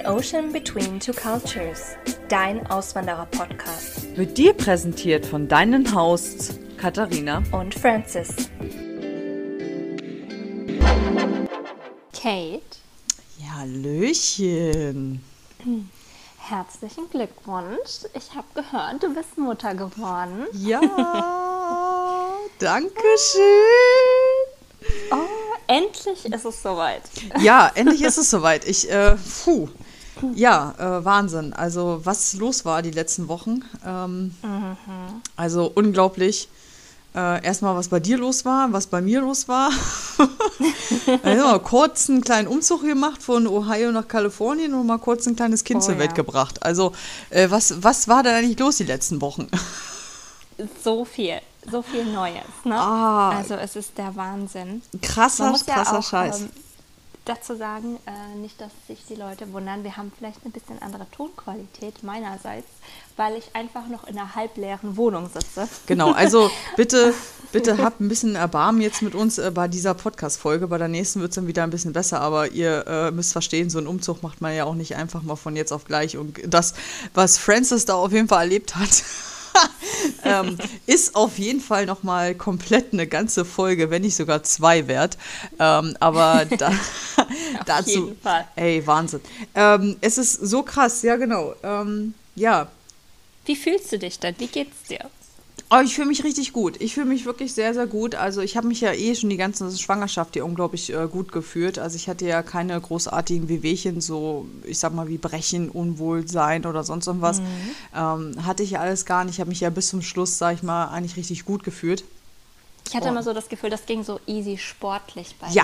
An Ocean Between Two Cultures, dein Auswanderer-Podcast. Wird dir präsentiert von deinen Hosts Katharina und Francis. Kate. Ja, Hallöchen. Herzlichen Glückwunsch. Ich habe gehört, du bist Mutter geworden. Ja, danke schön. Oh, endlich ist es soweit. Ja, endlich ist es soweit. Ich, äh, puh. Ja, äh, Wahnsinn. Also, was los war die letzten Wochen. Ähm, mhm. Also, unglaublich. Äh, erstmal, was bei dir los war, was bei mir los war. also, mal kurz einen kleinen Umzug gemacht von Ohio nach Kalifornien und mal kurz ein kleines Kind oh, zur Welt ja. gebracht. Also, äh, was, was war da eigentlich los die letzten Wochen? so viel, so viel Neues. Ne? Ah, also, es ist der Wahnsinn. Krasser, krasser ja auch, Scheiß. Ähm, dazu sagen, äh, nicht, dass sich die Leute wundern, wir haben vielleicht eine bisschen andere Tonqualität meinerseits, weil ich einfach noch in einer halbleeren Wohnung sitze. Genau, also bitte, bitte habt ein bisschen Erbarmen jetzt mit uns äh, bei dieser Podcast-Folge. Bei der nächsten wird es dann wieder ein bisschen besser, aber ihr äh, müsst verstehen, so einen Umzug macht man ja auch nicht einfach mal von jetzt auf gleich. Und das, was Francis da auf jeden Fall erlebt hat, ähm, ist auf jeden Fall nochmal komplett eine ganze Folge, wenn nicht sogar zwei wert. Ähm, aber da, dazu. Ey, Wahnsinn. Ähm, es ist so krass, ja, genau. Ähm, ja. Wie fühlst du dich denn? Wie geht's dir? Oh, ich fühle mich richtig gut. Ich fühle mich wirklich sehr, sehr gut. Also ich habe mich ja eh schon die ganze Schwangerschaft hier unglaublich äh, gut gefühlt. Also ich hatte ja keine großartigen Wehwehchen, so ich sag mal wie Brechen, Unwohlsein oder sonst irgendwas. Mhm. Ähm, hatte ich ja alles gar nicht. Ich habe mich ja bis zum Schluss, sag ich mal, eigentlich richtig gut gefühlt. Ich hatte oh. immer so das Gefühl, das ging so easy sportlich bei ja.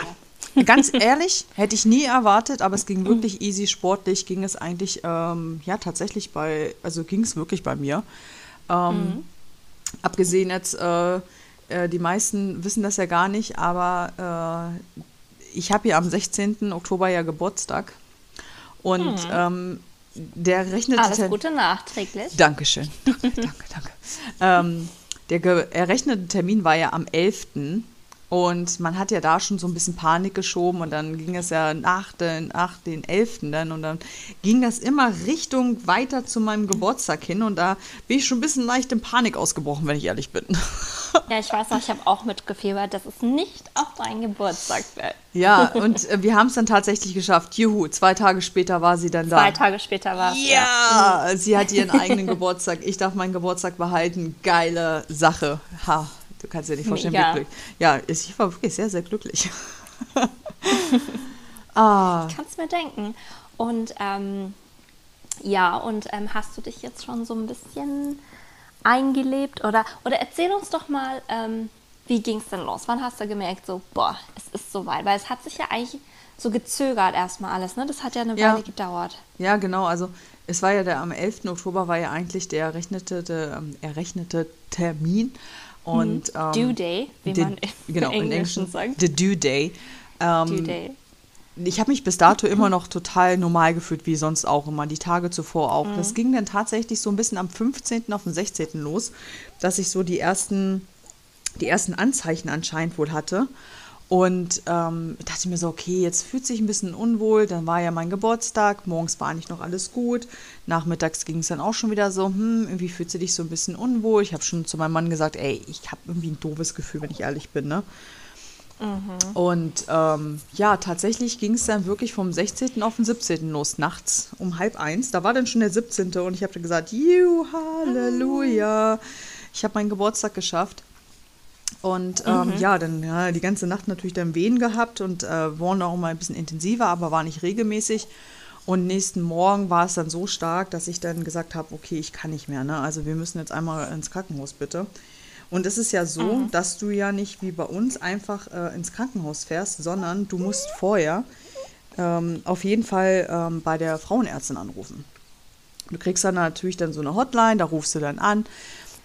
dir. Ganz ehrlich, hätte ich nie erwartet, aber es ging wirklich easy sportlich, ging es eigentlich, ähm, ja, tatsächlich bei, also ging es wirklich bei mir. Ähm, mhm Abgesehen jetzt, äh, äh, die meisten wissen das ja gar nicht, aber äh, ich habe ja am 16. Oktober ja Geburtstag. Und hm. ähm, der rechnet. Alles Gute nachträglich. Dankeschön. Danke, danke, danke. ähm, der errechnete Termin war ja am 11. Und man hat ja da schon so ein bisschen Panik geschoben und dann ging es ja nach den, nach den 11. dann und dann ging das immer Richtung weiter zu meinem Geburtstag hin und da bin ich schon ein bisschen leicht in Panik ausgebrochen, wenn ich ehrlich bin. Ja, ich weiß noch, ich habe auch mitgefiebert, dass es nicht auf deinen Geburtstag fällt. Ja, und äh, wir haben es dann tatsächlich geschafft. Juhu, zwei Tage später war sie dann da. Zwei Tage später war es. Ja, ja, sie hat ihren eigenen Geburtstag. Ich darf meinen Geburtstag behalten. Geile Sache. Ha, Du kannst dir nicht vorstellen, ja. wie glücklich. Ja, ich war wirklich sehr, sehr glücklich. ah. Ich kann es mir denken. Und ähm, ja, und ähm, hast du dich jetzt schon so ein bisschen eingelebt? Oder, oder erzähl uns doch mal, ähm, wie ging es denn los? Wann hast du gemerkt, so, boah, es ist soweit? Weil es hat sich ja eigentlich so gezögert erstmal alles, ne? Das hat ja eine ja. Weile gedauert. Ja, genau. Also es war ja der am 11. Oktober war ja eigentlich der errechnete, der, ähm, errechnete Termin. Und, mhm. ähm, Due Day, wie the, man genau, im Englischen sagt. The Due Day. Ähm, due Day. Ich habe mich bis dato immer noch total normal gefühlt, wie sonst auch immer, die Tage zuvor auch. Mhm. Das ging dann tatsächlich so ein bisschen am 15. auf den 16. los, dass ich so die ersten, die ersten Anzeichen anscheinend wohl hatte. Und ähm, dachte mir so, okay, jetzt fühlt sich ein bisschen unwohl. Dann war ja mein Geburtstag, morgens war eigentlich noch alles gut. Nachmittags ging es dann auch schon wieder so, hm, irgendwie fühlt sie dich so ein bisschen unwohl. Ich habe schon zu meinem Mann gesagt, ey, ich habe irgendwie ein doofes Gefühl, wenn ich ehrlich bin, ne? Mhm. Und ähm, ja, tatsächlich ging es dann wirklich vom 16. auf den 17. los, nachts um halb eins. Da war dann schon der 17. und ich habe dann gesagt, Juhu, Halleluja. Ich habe meinen Geburtstag geschafft. Und ähm, mhm. ja, dann ja, die ganze Nacht natürlich dann Wehen gehabt und äh, wurden auch mal ein bisschen intensiver, aber war nicht regelmäßig. Und nächsten Morgen war es dann so stark, dass ich dann gesagt habe, okay, ich kann nicht mehr. Ne? Also wir müssen jetzt einmal ins Krankenhaus bitte. Und es ist ja so, mhm. dass du ja nicht wie bei uns einfach äh, ins Krankenhaus fährst, sondern du musst vorher ähm, auf jeden Fall ähm, bei der Frauenärztin anrufen. Du kriegst dann natürlich dann so eine Hotline, da rufst du dann an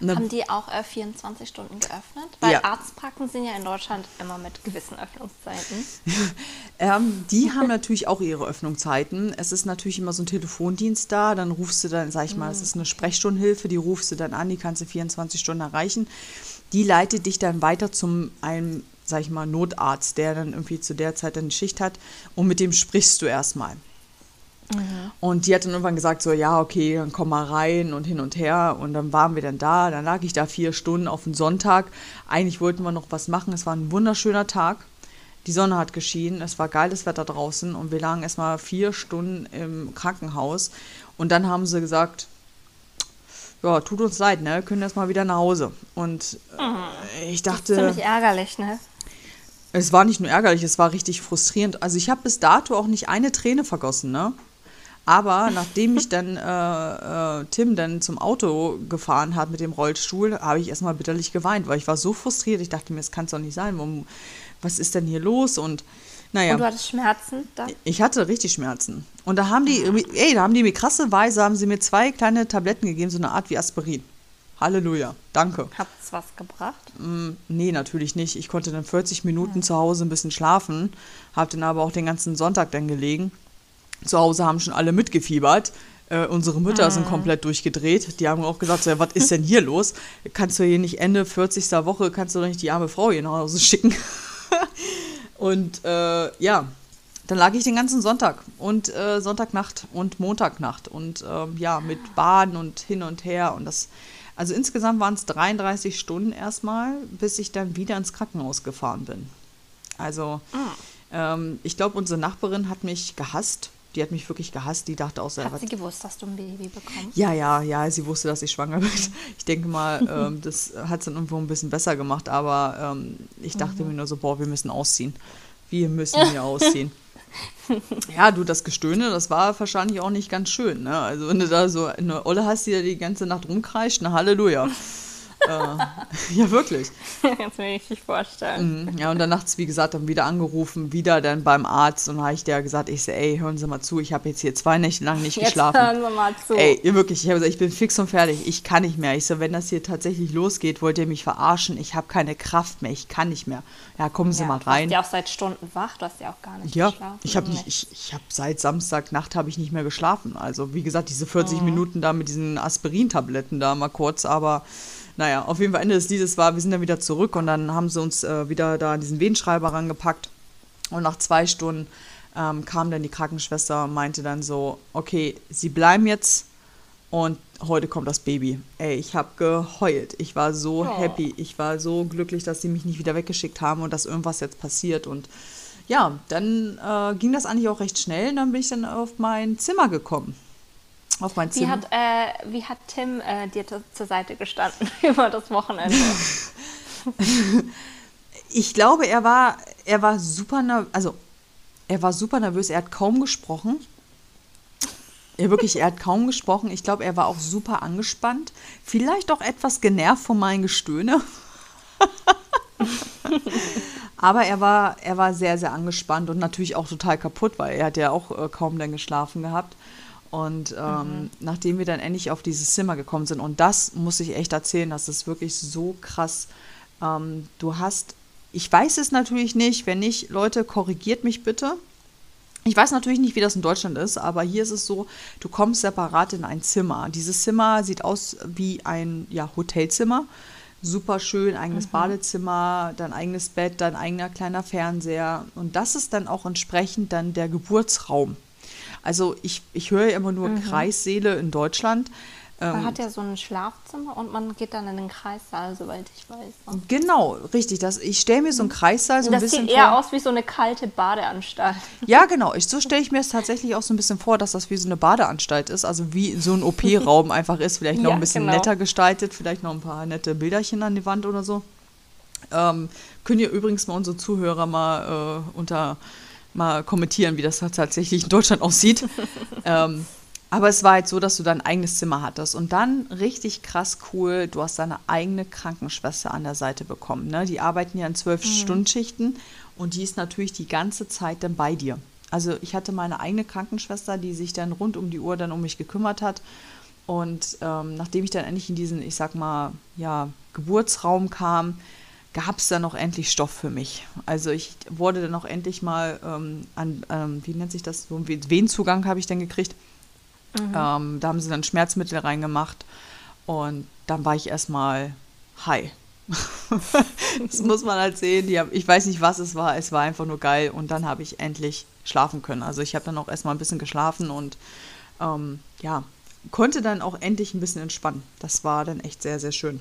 Ne haben die auch äh, 24 Stunden geöffnet? Weil ja. Arztpraxen sind ja in Deutschland immer mit gewissen Öffnungszeiten. ähm, die haben natürlich auch ihre Öffnungszeiten. Es ist natürlich immer so ein Telefondienst da. Dann rufst du dann, sag ich mal, es ist eine Sprechstundenhilfe, die rufst du dann an, die kannst du 24 Stunden erreichen. Die leitet dich dann weiter zum einem, sag ich mal, Notarzt, der dann irgendwie zu der Zeit eine Schicht hat und mit dem sprichst du erstmal. Und die hat dann irgendwann gesagt, so, ja, okay, dann komm mal rein und hin und her. Und dann waren wir dann da. Dann lag ich da vier Stunden auf den Sonntag. Eigentlich wollten wir noch was machen. Es war ein wunderschöner Tag. Die Sonne hat geschienen. Es war geiles Wetter draußen. Und wir lagen erstmal vier Stunden im Krankenhaus. Und dann haben sie gesagt, ja, tut uns leid, ne? Wir können erstmal wieder nach Hause. Und äh, ich dachte. Ziemlich ärgerlich, ne? Es war nicht nur ärgerlich, es war richtig frustrierend. Also ich habe bis dato auch nicht eine Träne vergossen, ne? Aber nachdem ich dann äh, äh, Tim dann zum Auto gefahren hat mit dem Rollstuhl, habe ich erstmal bitterlich geweint, weil ich war so frustriert. Ich dachte mir, es kann es doch nicht sein. Warum, was ist denn hier los? Und naja. Und du hattest Schmerzen da? Ich hatte richtig Schmerzen. Und da haben die, ey, da haben die mir krasserweise, haben sie mir zwei kleine Tabletten gegeben, so eine Art wie Aspirin. Halleluja, danke. Hat's was gebracht? Mm, nee, natürlich nicht. Ich konnte dann 40 Minuten ja. zu Hause ein bisschen schlafen, habe dann aber auch den ganzen Sonntag dann gelegen zu Hause haben schon alle mitgefiebert. Äh, unsere Mütter mhm. sind komplett durchgedreht. Die haben auch gesagt, so, was ist denn hier los? Kannst du hier nicht Ende 40. Woche, kannst du doch nicht die arme Frau hier nach Hause schicken. und äh, ja, dann lag ich den ganzen Sonntag und äh, Sonntagnacht und Montagnacht und ähm, ja, mit Baden und hin und her und das, also insgesamt waren es 33 Stunden erstmal, bis ich dann wieder ins Krankenhaus gefahren bin. Also, mhm. ähm, ich glaube, unsere Nachbarin hat mich gehasst die hat mich wirklich gehasst. Die dachte auch selber. Hat sie gewusst, dass du ein Baby bekommst? Ja, ja, ja. Sie wusste, dass ich schwanger bin. Ich denke mal, ähm, das hat es dann irgendwo ein bisschen besser gemacht. Aber ähm, ich dachte mhm. mir nur so, boah, wir müssen ausziehen. Wir müssen hier ausziehen. ja, du, das Gestöhne, das war wahrscheinlich auch nicht ganz schön. Ne? Also, wenn du da so eine Olle hast, die da die ganze Nacht rumkreischt, na Halleluja äh, ja, wirklich. Kannst du mir richtig vorstellen. Mhm, ja, und dann nachts, wie gesagt, dann wieder angerufen, wieder dann beim Arzt und habe ich der gesagt, ich so, ey, hören Sie mal zu, ich habe jetzt hier zwei Nächte lang nicht jetzt geschlafen. hören Sie mal zu. Ey, wirklich, ich habe gesagt, ich bin fix und fertig, ich kann nicht mehr. Ich so, wenn das hier tatsächlich losgeht, wollt ihr mich verarschen, ich habe keine Kraft mehr, ich kann nicht mehr. Ja, kommen Sie ja, mal rein. Du warst ja auch seit Stunden wach, du hast ja auch gar nicht ja, geschlafen. Ich habe ich, ich hab seit Samstagnacht habe ich nicht mehr geschlafen. Also, wie gesagt, diese 40 mhm. Minuten da mit diesen Aspirintabletten da mal kurz, aber naja, auf jeden Fall Ende des Liedes war, wir sind dann wieder zurück und dann haben sie uns äh, wieder da diesen Wehenschreiber rangepackt. Und nach zwei Stunden ähm, kam dann die Krankenschwester und meinte dann so, okay, sie bleiben jetzt und heute kommt das Baby. Ey, ich habe geheult. Ich war so oh. happy. Ich war so glücklich, dass sie mich nicht wieder weggeschickt haben und dass irgendwas jetzt passiert. Und ja, dann äh, ging das eigentlich auch recht schnell. Und dann bin ich dann auf mein Zimmer gekommen auf mein Zimmer. Wie hat, äh, wie hat Tim äh, dir zur Seite gestanden über das Wochenende? ich glaube, er war, er war super nervös. Also, er war super nervös. Er hat kaum gesprochen. Ja, wirklich, er hat kaum gesprochen. Ich glaube, er war auch super angespannt. Vielleicht auch etwas genervt von meinen Gestöhne. Aber er war, er war sehr, sehr angespannt und natürlich auch total kaputt, weil er hat ja auch äh, kaum dann geschlafen gehabt. Und ähm, mhm. nachdem wir dann endlich auf dieses Zimmer gekommen sind, und das muss ich echt erzählen, das ist wirklich so krass. Ähm, du hast, ich weiß es natürlich nicht, wenn nicht, Leute, korrigiert mich bitte. Ich weiß natürlich nicht, wie das in Deutschland ist, aber hier ist es so, du kommst separat in ein Zimmer. Dieses Zimmer sieht aus wie ein ja, Hotelzimmer. Super schön, eigenes mhm. Badezimmer, dein eigenes Bett, dein eigener kleiner Fernseher. Und das ist dann auch entsprechend dann der Geburtsraum. Also ich, ich höre ja immer nur mhm. Kreissäle in Deutschland. Man ähm, hat ja so ein Schlafzimmer und man geht dann in den Kreissaal, soweit ich weiß. Ne? Genau, richtig. Das, ich stelle mir so einen Kreissaal so ein das bisschen sieht eher aus wie so eine kalte Badeanstalt. Ja, genau. Ich, so stelle ich mir es tatsächlich auch so ein bisschen vor, dass das wie so eine Badeanstalt ist. Also wie so ein OP-Raum einfach ist. Vielleicht noch ja, ein bisschen genau. netter gestaltet, vielleicht noch ein paar nette Bilderchen an die Wand oder so. Ähm, können ihr übrigens mal unsere Zuhörer mal äh, unter mal kommentieren, wie das tatsächlich in Deutschland aussieht. ähm, aber es war halt so, dass du dein eigenes Zimmer hattest. Und dann richtig krass cool, du hast deine eigene Krankenschwester an der Seite bekommen. Ne? Die arbeiten ja in zwölf mhm. Stundschichten und die ist natürlich die ganze Zeit dann bei dir. Also ich hatte meine eigene Krankenschwester, die sich dann rund um die Uhr dann um mich gekümmert hat. Und ähm, nachdem ich dann endlich in diesen, ich sag mal, ja, Geburtsraum kam, gab es dann noch endlich Stoff für mich. Also ich wurde dann auch endlich mal ähm, an, ähm, wie nennt sich das, so einen Wehenzugang habe ich dann gekriegt. Mhm. Ähm, da haben sie dann Schmerzmittel reingemacht und dann war ich erstmal high. das muss man halt sehen. Die, ich weiß nicht, was es war. Es war einfach nur geil. Und dann habe ich endlich schlafen können. Also ich habe dann auch erstmal ein bisschen geschlafen und ähm, ja, konnte dann auch endlich ein bisschen entspannen. Das war dann echt sehr, sehr schön.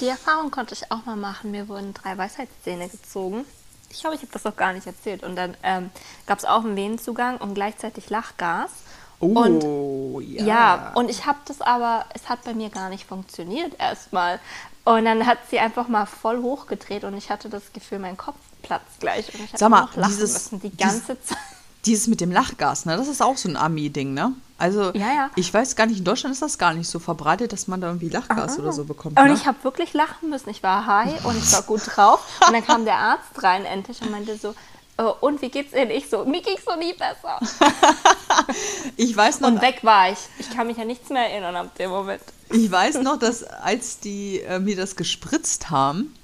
Die Erfahrung konnte ich auch mal machen. Mir wurden drei Weisheitszähne gezogen. Ich glaube, ich habe das noch gar nicht erzählt. Und dann ähm, gab es auch einen Venenzugang und gleichzeitig Lachgas. Oh, und, ja. ja. Und ich habe das aber, es hat bei mir gar nicht funktioniert erstmal. Und dann hat sie einfach mal voll hochgedreht und ich hatte das Gefühl, mein Kopf platzt gleich. Und ich habe noch lachen dieses, müssen die ganze Zeit. Dieses mit dem Lachgas, ne? Das ist auch so ein Ami-Ding, ne? Also ja, ja. ich weiß gar nicht, in Deutschland ist das gar nicht so verbreitet, dass man da irgendwie Lachgas Aha. oder so bekommt. Und ne? ich habe wirklich lachen müssen. Ich war high und ich war gut drauf. Und dann kam der Arzt rein endlich und meinte so, oh, und wie geht's Ihnen? Ich so, mir ging's so nie besser. ich weiß noch. Und weg war ich. Ich kann mich ja nichts mehr erinnern ab dem Moment. Ich weiß noch, dass als die äh, mir das gespritzt haben,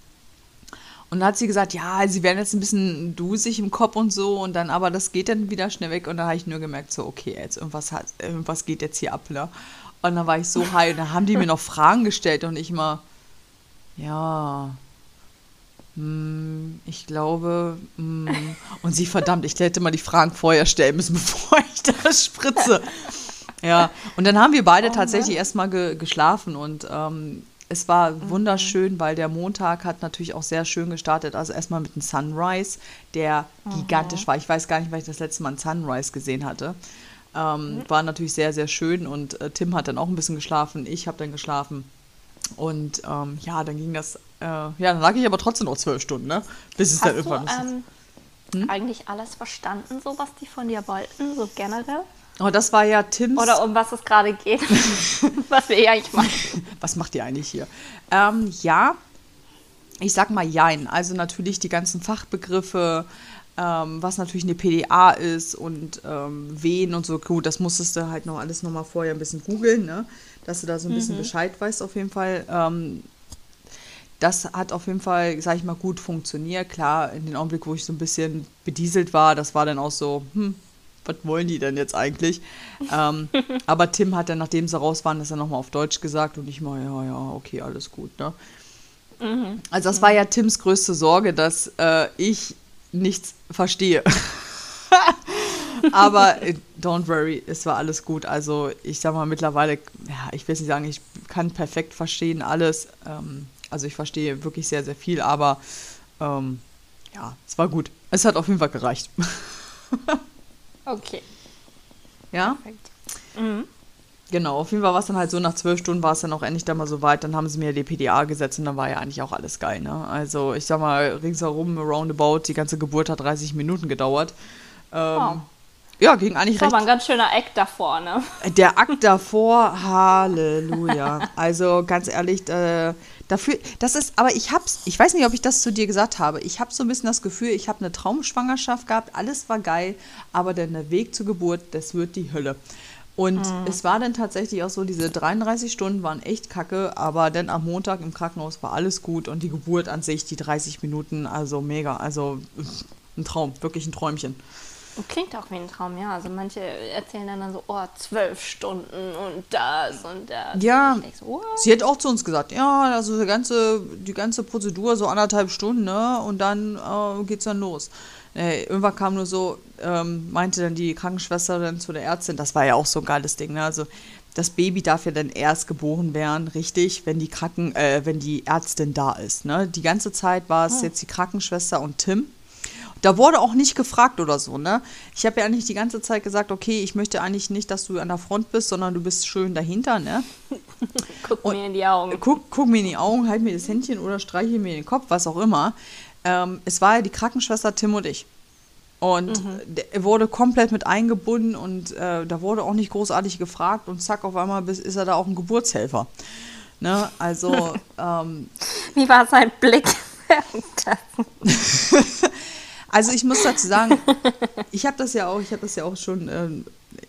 und dann hat sie gesagt, ja, sie werden jetzt ein bisschen dusig im Kopf und so. Und dann, aber das geht dann wieder schnell weg. Und da habe ich nur gemerkt, so, okay, jetzt irgendwas hat, irgendwas geht jetzt hier ab, ne? Und dann war ich so high. Und dann haben die mir noch Fragen gestellt. Und ich mal, ja, hm, ich glaube, hm. und sie, verdammt, ich hätte mal die Fragen vorher stellen müssen, bevor ich das spritze. Ja, und dann haben wir beide oh, tatsächlich erstmal ge geschlafen. Und ähm, es war mhm. wunderschön, weil der Montag hat natürlich auch sehr schön gestartet. Also erstmal mit einem Sunrise, der mhm. gigantisch war. Ich weiß gar nicht, weil ich das letzte Mal einen Sunrise gesehen hatte. Ähm, mhm. War natürlich sehr, sehr schön und äh, Tim hat dann auch ein bisschen geschlafen. Ich habe dann geschlafen. Und ähm, ja, dann ging das, äh, ja, dann lag ich aber trotzdem noch zwölf Stunden, ne? Bis es Hast dann irgendwann du, ähm, hm? eigentlich alles verstanden, so was die von dir wollten, so generell? Oh, das war ja Tims. Oder um was es gerade geht. was wir hier eigentlich machen. Was macht ihr eigentlich hier? Ähm, ja, ich sag mal Jein. Also natürlich die ganzen Fachbegriffe, ähm, was natürlich eine PDA ist und ähm, wen und so. Gut, das musstest du halt noch alles nochmal vorher ein bisschen googeln, ne? dass du da so ein bisschen mhm. Bescheid weißt auf jeden Fall. Ähm, das hat auf jeden Fall, sag ich mal, gut funktioniert. Klar, in dem Augenblick, wo ich so ein bisschen bedieselt war, das war dann auch so, hm, was wollen die denn jetzt eigentlich? ähm, aber Tim hat dann, nachdem sie raus waren, das dann nochmal auf Deutsch gesagt und ich mal, ja, ja, okay, alles gut, ne? Mhm. Also das war ja Tims größte Sorge, dass äh, ich nichts verstehe. aber äh, don't worry, es war alles gut. Also ich sag mal mittlerweile, ja, ich will nicht sagen, ich kann perfekt verstehen alles. Ähm, also ich verstehe wirklich sehr, sehr viel, aber ähm, ja, es war gut. Es hat auf jeden Fall gereicht. Okay. Ja? Perfekt. Mhm. Genau, auf jeden Fall war es dann halt so, nach zwölf Stunden war es dann auch endlich dann mal so weit, dann haben sie mir die PDA gesetzt und dann war ja eigentlich auch alles geil, ne? Also ich sag mal, ringsherum, roundabout, die ganze Geburt hat 30 Minuten gedauert. Ähm, oh. Ja, ging eigentlich das recht. war ein ganz schöner Akt davor, ne? Der Akt davor, Halleluja. Also ganz ehrlich, äh, Dafür, das ist, aber ich hab's, ich weiß nicht, ob ich das zu dir gesagt habe. Ich habe so ein bisschen das Gefühl, ich habe eine Traumschwangerschaft gehabt, alles war geil, aber dann der Weg zur Geburt, das wird die Hölle. Und mhm. es war dann tatsächlich auch so, diese 33 Stunden waren echt kacke, aber dann am Montag im Krankenhaus war alles gut und die Geburt an sich, die 30 Minuten, also mega, also ein Traum, wirklich ein Träumchen. Klingt auch wie ein Traum, ja. Also manche erzählen dann, so, oh, zwölf Stunden und das und das. Ja, und so, sie hat auch zu uns gesagt, ja, also die ganze, die ganze Prozedur so anderthalb Stunden, ne? Und dann äh, geht's dann los. Äh, irgendwann kam nur so, ähm, meinte dann die Krankenschwester dann zu der Ärztin, das war ja auch so ein geiles Ding, ne? Also das Baby darf ja dann erst geboren werden, richtig, wenn die Kranken, äh, wenn die Ärztin da ist. Ne? Die ganze Zeit war es oh. jetzt die Krankenschwester und Tim. Da wurde auch nicht gefragt oder so, ne? Ich habe ja eigentlich die ganze Zeit gesagt, okay, ich möchte eigentlich nicht, dass du an der Front bist, sondern du bist schön dahinter, ne? guck und, mir in die Augen. Guck, guck mir in die Augen, halt mir das Händchen oder streiche mir den Kopf, was auch immer. Ähm, es war ja die Krankenschwester Tim und ich. Und mhm. er wurde komplett mit eingebunden und äh, da wurde auch nicht großartig gefragt und zack, auf einmal ist er da auch ein Geburtshelfer. Ne? Also. ähm, Wie war sein Blick? Also ich muss dazu sagen, ich habe das ja auch, ich habe das ja auch schon, ähm,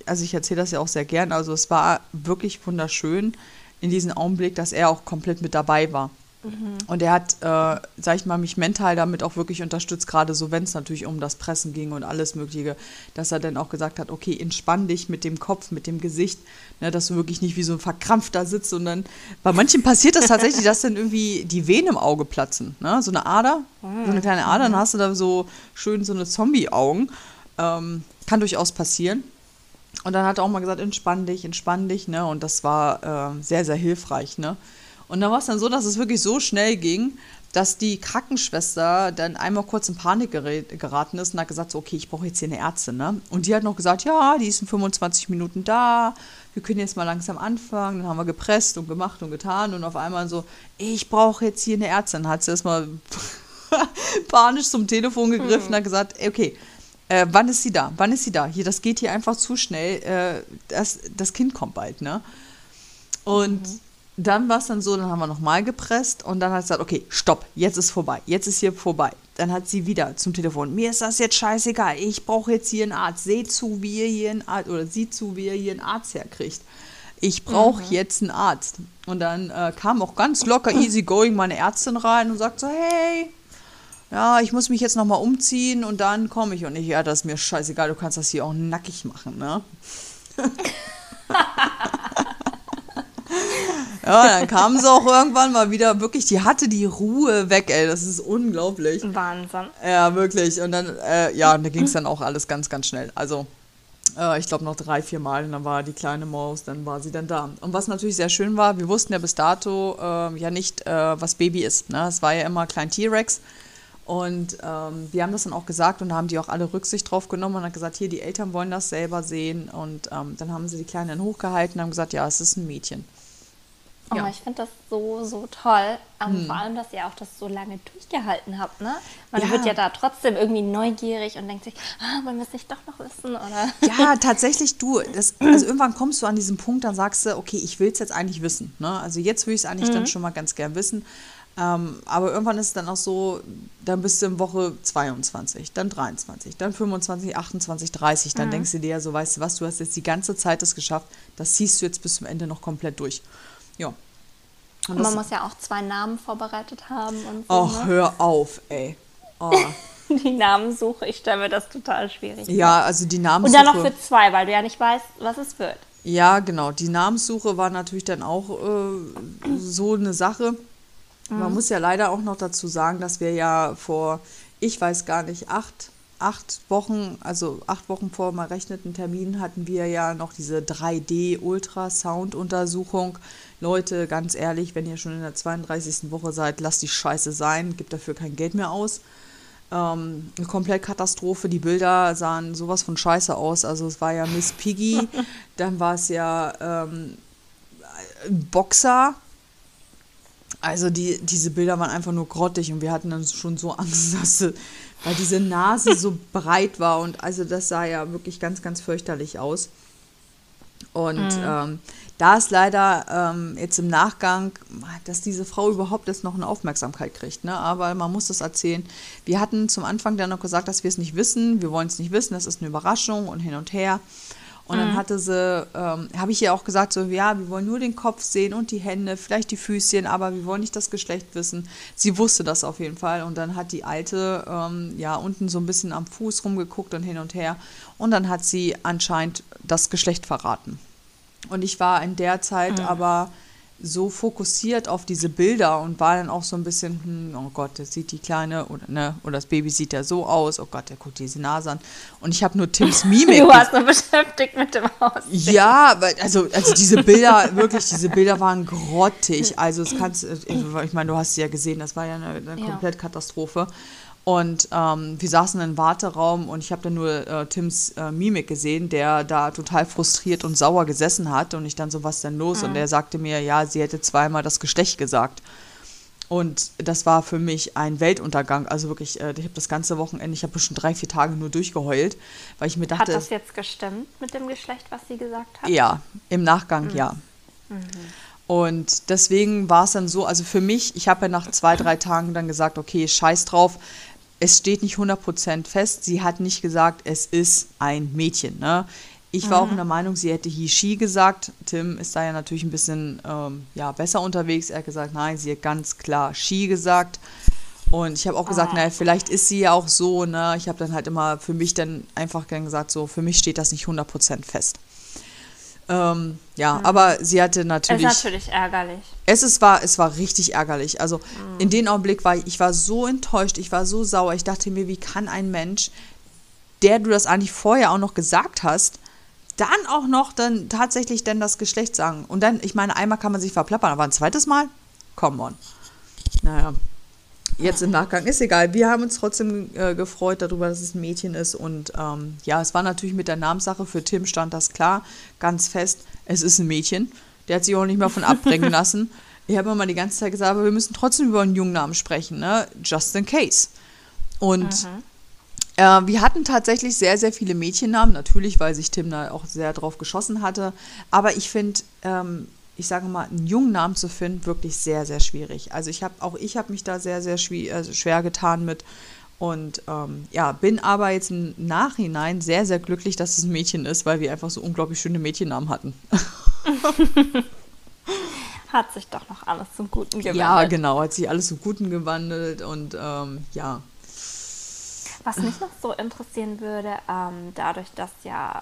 also ich erzähle das ja auch sehr gern. Also es war wirklich wunderschön in diesem Augenblick, dass er auch komplett mit dabei war. Mhm. Und er hat, äh, sag ich mal, mich mental damit auch wirklich unterstützt, gerade so, wenn es natürlich um das Pressen ging und alles Mögliche, dass er dann auch gesagt hat, okay, entspann dich mit dem Kopf, mit dem Gesicht, ne, dass du wirklich nicht wie so ein Verkrampfter sitzt und dann, bei manchen passiert das tatsächlich, dass dann irgendwie die Venen im Auge platzen, ne, so eine Ader, so eine kleine Ader, dann mhm. hast du da so schön so eine Zombie-Augen, ähm, kann durchaus passieren. Und dann hat er auch mal gesagt, entspann dich, entspann dich, ne, und das war äh, sehr, sehr hilfreich, ne. Und dann war es dann so, dass es wirklich so schnell ging, dass die Krankenschwester dann einmal kurz in Panik geraten ist und hat gesagt, so, okay, ich brauche jetzt hier eine Ärztin. Ne? Und die hat noch gesagt, ja, die ist in 25 Minuten da, wir können jetzt mal langsam anfangen. Dann haben wir gepresst und gemacht und getan und auf einmal so, ich brauche jetzt hier eine Ärztin. Dann hat sie erstmal panisch zum Telefon gegriffen und hat gesagt, okay, äh, wann ist sie da? Wann ist sie da? Hier, das geht hier einfach zu schnell. Äh, das, das Kind kommt bald, ne? Und mhm dann war es dann so, dann haben wir nochmal gepresst und dann hat sie gesagt, okay, stopp, jetzt ist vorbei, jetzt ist hier vorbei. Dann hat sie wieder zum Telefon, mir ist das jetzt scheißegal, ich brauche jetzt hier einen Arzt, seht zu, wie ihr hier einen Arzt, oder sieh zu, wie ihr hier einen Arzt herkriegt. Ich brauche mhm. jetzt einen Arzt. Und dann äh, kam auch ganz locker, easy going meine Ärztin rein und sagt so, hey, ja, ich muss mich jetzt nochmal umziehen und dann komme ich. Und ich, ja, das ist mir scheißegal, du kannst das hier auch nackig machen, ne? Ja, dann kam sie auch irgendwann mal wieder wirklich, die hatte die Ruhe weg, ey, das ist unglaublich. Wahnsinn. Ja, wirklich. Und dann, äh, ja, da ging es dann auch alles ganz, ganz schnell. Also, äh, ich glaube noch drei, vier Mal und dann war die kleine Maus, dann war sie dann da. Und was natürlich sehr schön war, wir wussten ja bis dato äh, ja nicht, äh, was Baby ist. Ne? Es war ja immer klein T-Rex. Und ähm, wir haben das dann auch gesagt und da haben die auch alle Rücksicht drauf genommen und haben gesagt, hier, die Eltern wollen das selber sehen. Und ähm, dann haben sie die Kleinen hochgehalten und haben gesagt, ja, es ist ein Mädchen. Oh, ja. ich finde das so, so toll. Um, hm. Vor allem, dass ihr auch das so lange durchgehalten habt, ne? Man ja. wird ja da trotzdem irgendwie neugierig und denkt sich, ah, wir es nicht doch noch wissen, oder? Ja, tatsächlich, du, das, also irgendwann kommst du an diesen Punkt, dann sagst du, okay, ich will es jetzt eigentlich wissen, ne? Also jetzt will ich es eigentlich mhm. dann schon mal ganz gern wissen. Ähm, aber irgendwann ist es dann auch so, dann bist du in Woche 22, dann 23, dann 25, 28, 30. Dann mhm. denkst du dir ja so, weißt du was, du hast jetzt die ganze Zeit es geschafft, das ziehst du jetzt bis zum Ende noch komplett durch. Ja. Und, und man muss ja auch zwei Namen vorbereitet haben und so. Ach, ne? hör auf, ey. Oh. die Namensuche, ich stelle mir das total schwierig. Ja, also die Namensuche. Und dann noch für zwei, weil du ja nicht weißt, was es wird. Ja, genau. Die Namenssuche war natürlich dann auch äh, so eine Sache. Mhm. Man muss ja leider auch noch dazu sagen, dass wir ja vor, ich weiß gar nicht, acht, acht Wochen, also acht Wochen vor dem errechneten Termin hatten wir ja noch diese 3D-Ultrasound-Untersuchung Leute, ganz ehrlich, wenn ihr schon in der 32. Woche seid, lasst die Scheiße sein, gibt dafür kein Geld mehr aus. Ähm, eine Komplettkatastrophe. Die Bilder sahen sowas von scheiße aus. Also es war ja Miss Piggy, dann war es ja ähm, Boxer. Also die, diese Bilder waren einfach nur grottig und wir hatten dann schon so Angst, dass sie, weil diese Nase so breit war und also das sah ja wirklich ganz, ganz fürchterlich aus. Und mhm. ähm, da ist leider ähm, jetzt im Nachgang, dass diese Frau überhaupt jetzt noch eine Aufmerksamkeit kriegt. Ne? Aber man muss das erzählen. Wir hatten zum Anfang dann noch gesagt, dass wir es nicht wissen. Wir wollen es nicht wissen. Das ist eine Überraschung und hin und her. Und mhm. dann hatte sie, ähm, habe ich ihr auch gesagt, so, ja, wir wollen nur den Kopf sehen und die Hände, vielleicht die Füßchen, aber wir wollen nicht das Geschlecht wissen. Sie wusste das auf jeden Fall. Und dann hat die Alte, ähm, ja, unten so ein bisschen am Fuß rumgeguckt und hin und her. Und dann hat sie anscheinend das Geschlecht verraten. Und ich war in der Zeit mhm. aber so fokussiert auf diese Bilder und war dann auch so ein bisschen, hm, oh Gott, das sieht die Kleine oder ne, oder das Baby sieht ja so aus, oh Gott, der guckt diese Nase an. Und ich habe nur Tims Mimik. du warst nur beschäftigt mit dem Aussehen. Ja, also, also diese Bilder, wirklich, diese Bilder waren grottig. Also es kannst, ich meine, du hast sie ja gesehen, das war ja eine, eine ja. Und ähm, wir saßen im Warteraum und ich habe dann nur äh, Tims äh, Mimik gesehen, der da total frustriert und sauer gesessen hat. Und ich dann so, was denn los? Mhm. Und er sagte mir, ja, sie hätte zweimal das Geschlecht gesagt. Und das war für mich ein Weltuntergang. Also wirklich, äh, ich habe das ganze Wochenende, ich habe bestimmt drei, vier Tage nur durchgeheult, weil ich mir dachte. Hat das jetzt gestimmt mit dem Geschlecht, was sie gesagt hat? Ja, im Nachgang mhm. ja. Mhm. Und deswegen war es dann so, also für mich, ich habe ja nach zwei, drei Tagen dann gesagt, okay, scheiß drauf, es steht nicht 100% fest. Sie hat nicht gesagt, es ist ein Mädchen. Ne? Ich war mhm. auch in der Meinung, sie hätte he, she gesagt. Tim ist da ja natürlich ein bisschen ähm, ja, besser unterwegs. Er hat gesagt, nein, sie hat ganz klar she gesagt. Und ich habe auch gesagt, ah. naja, vielleicht ist sie ja auch so, ne? Ich habe dann halt immer für mich dann einfach gern gesagt, so, für mich steht das nicht 100% fest. Ähm, ja, mhm. aber sie hatte natürlich. Es ist natürlich ärgerlich. Es ist, war, es war richtig ärgerlich. Also mhm. in dem Augenblick war ich, ich war so enttäuscht, ich war so sauer. Ich dachte mir, wie kann ein Mensch, der du das eigentlich vorher auch noch gesagt hast, dann auch noch dann tatsächlich denn das Geschlecht sagen. Und dann, ich meine, einmal kann man sich verplappern, aber ein zweites Mal? Come on. Naja jetzt im Nachgang ist egal. Wir haben uns trotzdem äh, gefreut darüber, dass es ein Mädchen ist. Und ähm, ja, es war natürlich mit der Namenssache für Tim stand das klar, ganz fest. Es ist ein Mädchen. Der hat sich auch nicht mehr von abbringen lassen. Ich habe immer die ganze Zeit gesagt, aber wir müssen trotzdem über einen Jungnamen sprechen, ne? Just in case. Und äh, wir hatten tatsächlich sehr, sehr viele Mädchennamen, natürlich, weil sich Tim da auch sehr drauf geschossen hatte. Aber ich finde, ähm, ich sage mal, einen jungen Namen zu finden, wirklich sehr, sehr schwierig. Also ich habe, auch ich habe mich da sehr, sehr schwer, also schwer getan mit. Und ähm, ja, bin aber jetzt im Nachhinein sehr, sehr glücklich, dass es ein Mädchen ist, weil wir einfach so unglaublich schöne Mädchennamen hatten. hat sich doch noch alles zum Guten gewandelt. Ja, genau, hat sich alles zum Guten gewandelt und ähm, ja. Was mich noch so interessieren würde, ähm, dadurch, dass ja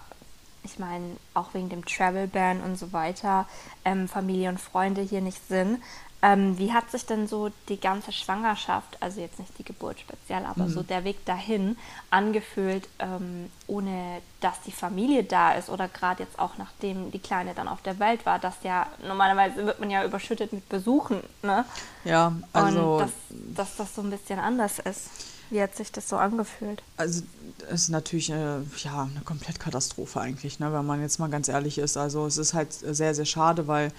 ich meine, auch wegen dem Travel Ban und so weiter, ähm, Familie und Freunde hier nicht sind. Ähm, wie hat sich denn so die ganze Schwangerschaft, also jetzt nicht die Geburt speziell, aber mhm. so der Weg dahin angefühlt, ähm, ohne dass die Familie da ist oder gerade jetzt auch nachdem die Kleine dann auf der Welt war, dass ja normalerweise wird man ja überschüttet mit Besuchen, ne? Ja, also. Und dass, dass das so ein bisschen anders ist. Wie hat sich das so angefühlt? Also es ist natürlich äh, ja, eine Komplettkatastrophe eigentlich, ne, wenn man jetzt mal ganz ehrlich ist. Also es ist halt sehr, sehr schade, weil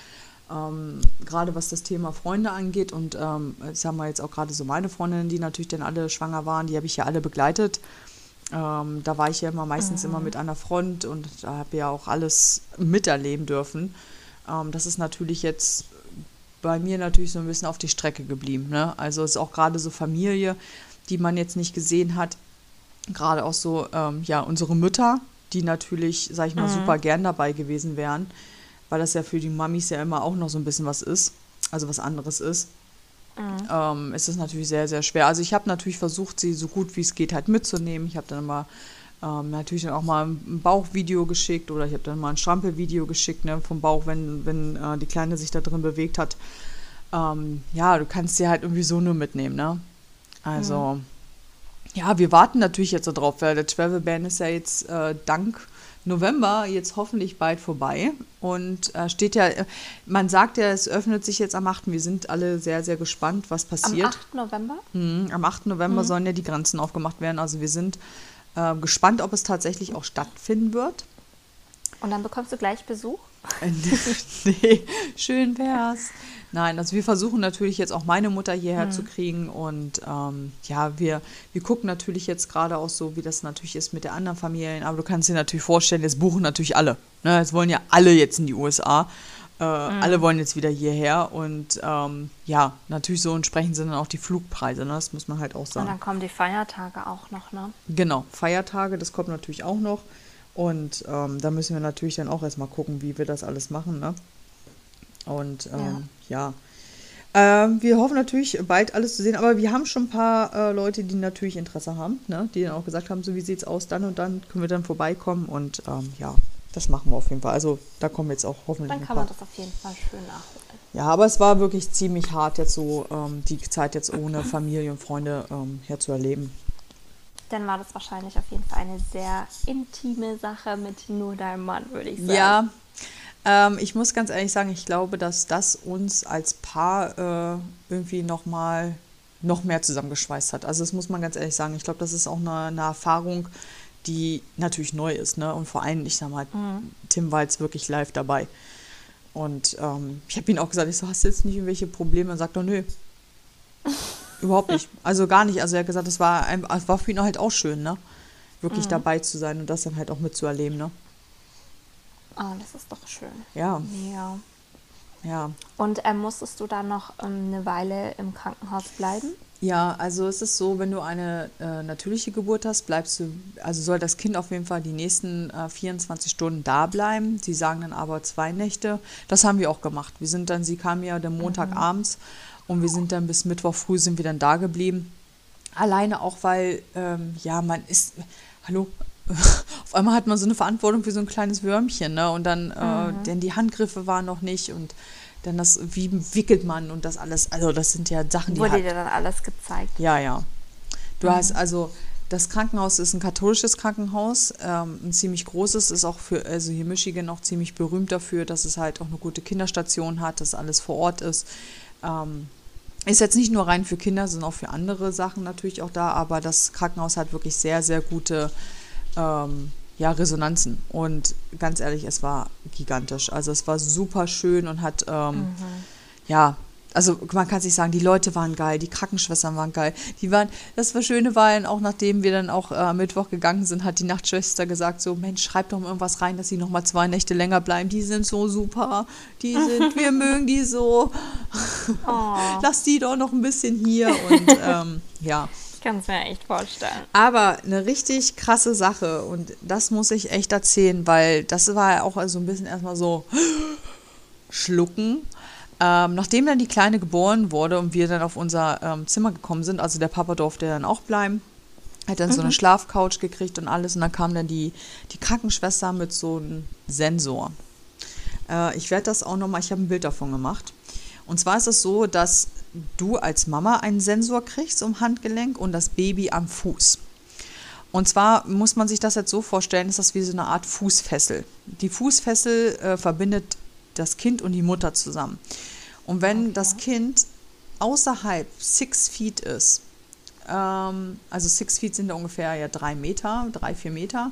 ähm, gerade was das Thema Freunde angeht und ähm, jetzt haben wir jetzt auch gerade so meine Freundinnen, die natürlich dann alle schwanger waren, die habe ich ja alle begleitet. Ähm, da war ich ja immer meistens mhm. immer mit an der Front und da habe ja auch alles miterleben dürfen. Ähm, das ist natürlich jetzt bei mir natürlich so ein bisschen auf die Strecke geblieben. Ne? Also es ist auch gerade so Familie die man jetzt nicht gesehen hat. Gerade auch so, ähm, ja, unsere Mütter, die natürlich, sag ich mal, mhm. super gern dabei gewesen wären, weil das ja für die Mamis ja immer auch noch so ein bisschen was ist, also was anderes ist. Mhm. Ähm, ist es natürlich sehr, sehr schwer. Also ich habe natürlich versucht, sie so gut wie es geht halt mitzunehmen. Ich habe dann immer ähm, natürlich dann auch mal ein Bauchvideo geschickt oder ich habe dann mal ein Strampelvideo geschickt ne, vom Bauch, wenn, wenn äh, die Kleine sich da drin bewegt hat. Ähm, ja, du kannst sie halt irgendwie so nur mitnehmen, ne? Also, mhm. ja, wir warten natürlich jetzt darauf, weil der Travel Ban ist ja jetzt äh, dank November jetzt hoffentlich bald vorbei. Und äh, steht ja, man sagt ja, es öffnet sich jetzt am 8. Wir sind alle sehr, sehr gespannt, was passiert. Am 8. November? Mhm, am 8. November mhm. sollen ja die Grenzen aufgemacht werden. Also wir sind äh, gespannt, ob es tatsächlich auch stattfinden wird. Und dann bekommst du gleich Besuch? nee, schön wär's. Nein, also wir versuchen natürlich jetzt auch meine Mutter hierher mhm. zu kriegen und ähm, ja, wir, wir gucken natürlich jetzt gerade auch so, wie das natürlich ist mit der anderen Familien, aber du kannst dir natürlich vorstellen, jetzt buchen natürlich alle. Ne? Jetzt wollen ja alle jetzt in die USA. Äh, mhm. Alle wollen jetzt wieder hierher und ähm, ja, natürlich so entsprechend sind dann auch die Flugpreise, ne? das muss man halt auch sagen. Und dann kommen die Feiertage auch noch, ne? Genau, Feiertage, das kommt natürlich auch noch. Und ähm, da müssen wir natürlich dann auch erstmal gucken, wie wir das alles machen. Ne? Und ähm, ja. ja. Ähm, wir hoffen natürlich bald alles zu sehen, aber wir haben schon ein paar äh, Leute, die natürlich Interesse haben, ne? die dann auch gesagt haben, so wie sieht es aus, dann und dann können wir dann vorbeikommen und ähm, ja, das machen wir auf jeden Fall. Also da kommen jetzt auch hoffentlich. Dann kann man das auf jeden Fall schön nachholen. Ja, aber es war wirklich ziemlich hart, jetzt so ähm, die Zeit jetzt ohne Familie und Freunde ähm, herzuerleben dann war das wahrscheinlich auf jeden Fall eine sehr intime Sache mit nur deinem Mann, würde ich sagen. Ja, ähm, ich muss ganz ehrlich sagen, ich glaube, dass das uns als Paar äh, irgendwie nochmal noch mehr zusammengeschweißt hat. Also das muss man ganz ehrlich sagen. Ich glaube, das ist auch eine, eine, Erfahrung, die natürlich neu ist. Ne? Und vor allem, ich sag mal, mhm. Tim war jetzt wirklich live dabei. Und ähm, ich habe ihm auch gesagt, ich so, hast du jetzt nicht irgendwelche Probleme? Und sagt er, nö. Überhaupt nicht. Also gar nicht. Also er hat gesagt, es war, ein, war für ihn halt auch schön, ne? Wirklich mhm. dabei zu sein und das dann halt auch mitzuerleben, ne? Ah, das ist doch schön. Ja. Ja. Ja. Und ähm, musstest du dann noch ähm, eine Weile im Krankenhaus bleiben? Ja, also es ist so, wenn du eine äh, natürliche Geburt hast, bleibst du, also soll das Kind auf jeden Fall die nächsten äh, 24 Stunden da bleiben. Sie sagen dann aber zwei Nächte. Das haben wir auch gemacht. Wir sind dann, sie kam ja den Montag mhm. Und wir sind dann bis Mittwoch früh sind wir dann da geblieben. Alleine auch, weil, ähm, ja, man ist, hallo, auf einmal hat man so eine Verantwortung für so ein kleines Würmchen, ne? Und dann, äh, mhm. denn die Handgriffe waren noch nicht und dann das, wie wickelt man und das alles, also das sind ja Sachen, die. Wurde dir dann alles gezeigt? Ja, ja. Du mhm. hast also, das Krankenhaus ist ein katholisches Krankenhaus, ähm, ein ziemlich großes, ist auch für, also hier Michigan auch ziemlich berühmt dafür, dass es halt auch eine gute Kinderstation hat, dass alles vor Ort ist. Ähm, ist jetzt nicht nur rein für Kinder, sondern auch für andere Sachen natürlich auch da, aber das Krankenhaus hat wirklich sehr, sehr gute ähm, ja, Resonanzen. Und ganz ehrlich, es war gigantisch. Also es war super schön und hat, ähm, mhm. ja, also man kann sich sagen, die Leute waren geil, die Krankenschwestern waren geil. Die waren, das war schöne weil auch nachdem wir dann auch äh, Mittwoch gegangen sind, hat die Nachtschwester gesagt, so Mensch, schreib doch mal irgendwas rein, dass sie noch mal zwei Nächte länger bleiben. Die sind so super, die sind, wir mögen die so. Oh. Lass die doch noch ein bisschen hier und ähm, ja kann es mir echt vorstellen. Aber eine richtig krasse Sache und das muss ich echt erzählen, weil das war ja auch so ein bisschen erstmal so schlucken. Ähm, nachdem dann die Kleine geboren wurde und wir dann auf unser ähm, Zimmer gekommen sind, also der Papa durfte dann auch bleiben, hat dann mhm. so eine mhm. Schlafcouch gekriegt und alles und dann kam dann die, die Krankenschwester mit so einem Sensor. Äh, ich werde das auch nochmal, ich habe ein Bild davon gemacht. Und zwar ist es so, dass du als Mama einen Sensor kriegst um Handgelenk und das Baby am Fuß. Und zwar muss man sich das jetzt so vorstellen, ist das wie so eine Art Fußfessel. Die Fußfessel äh, verbindet das Kind und die Mutter zusammen. Und wenn okay. das Kind außerhalb six feet ist, ähm, also six feet sind ja ungefähr ja drei Meter, drei, vier Meter,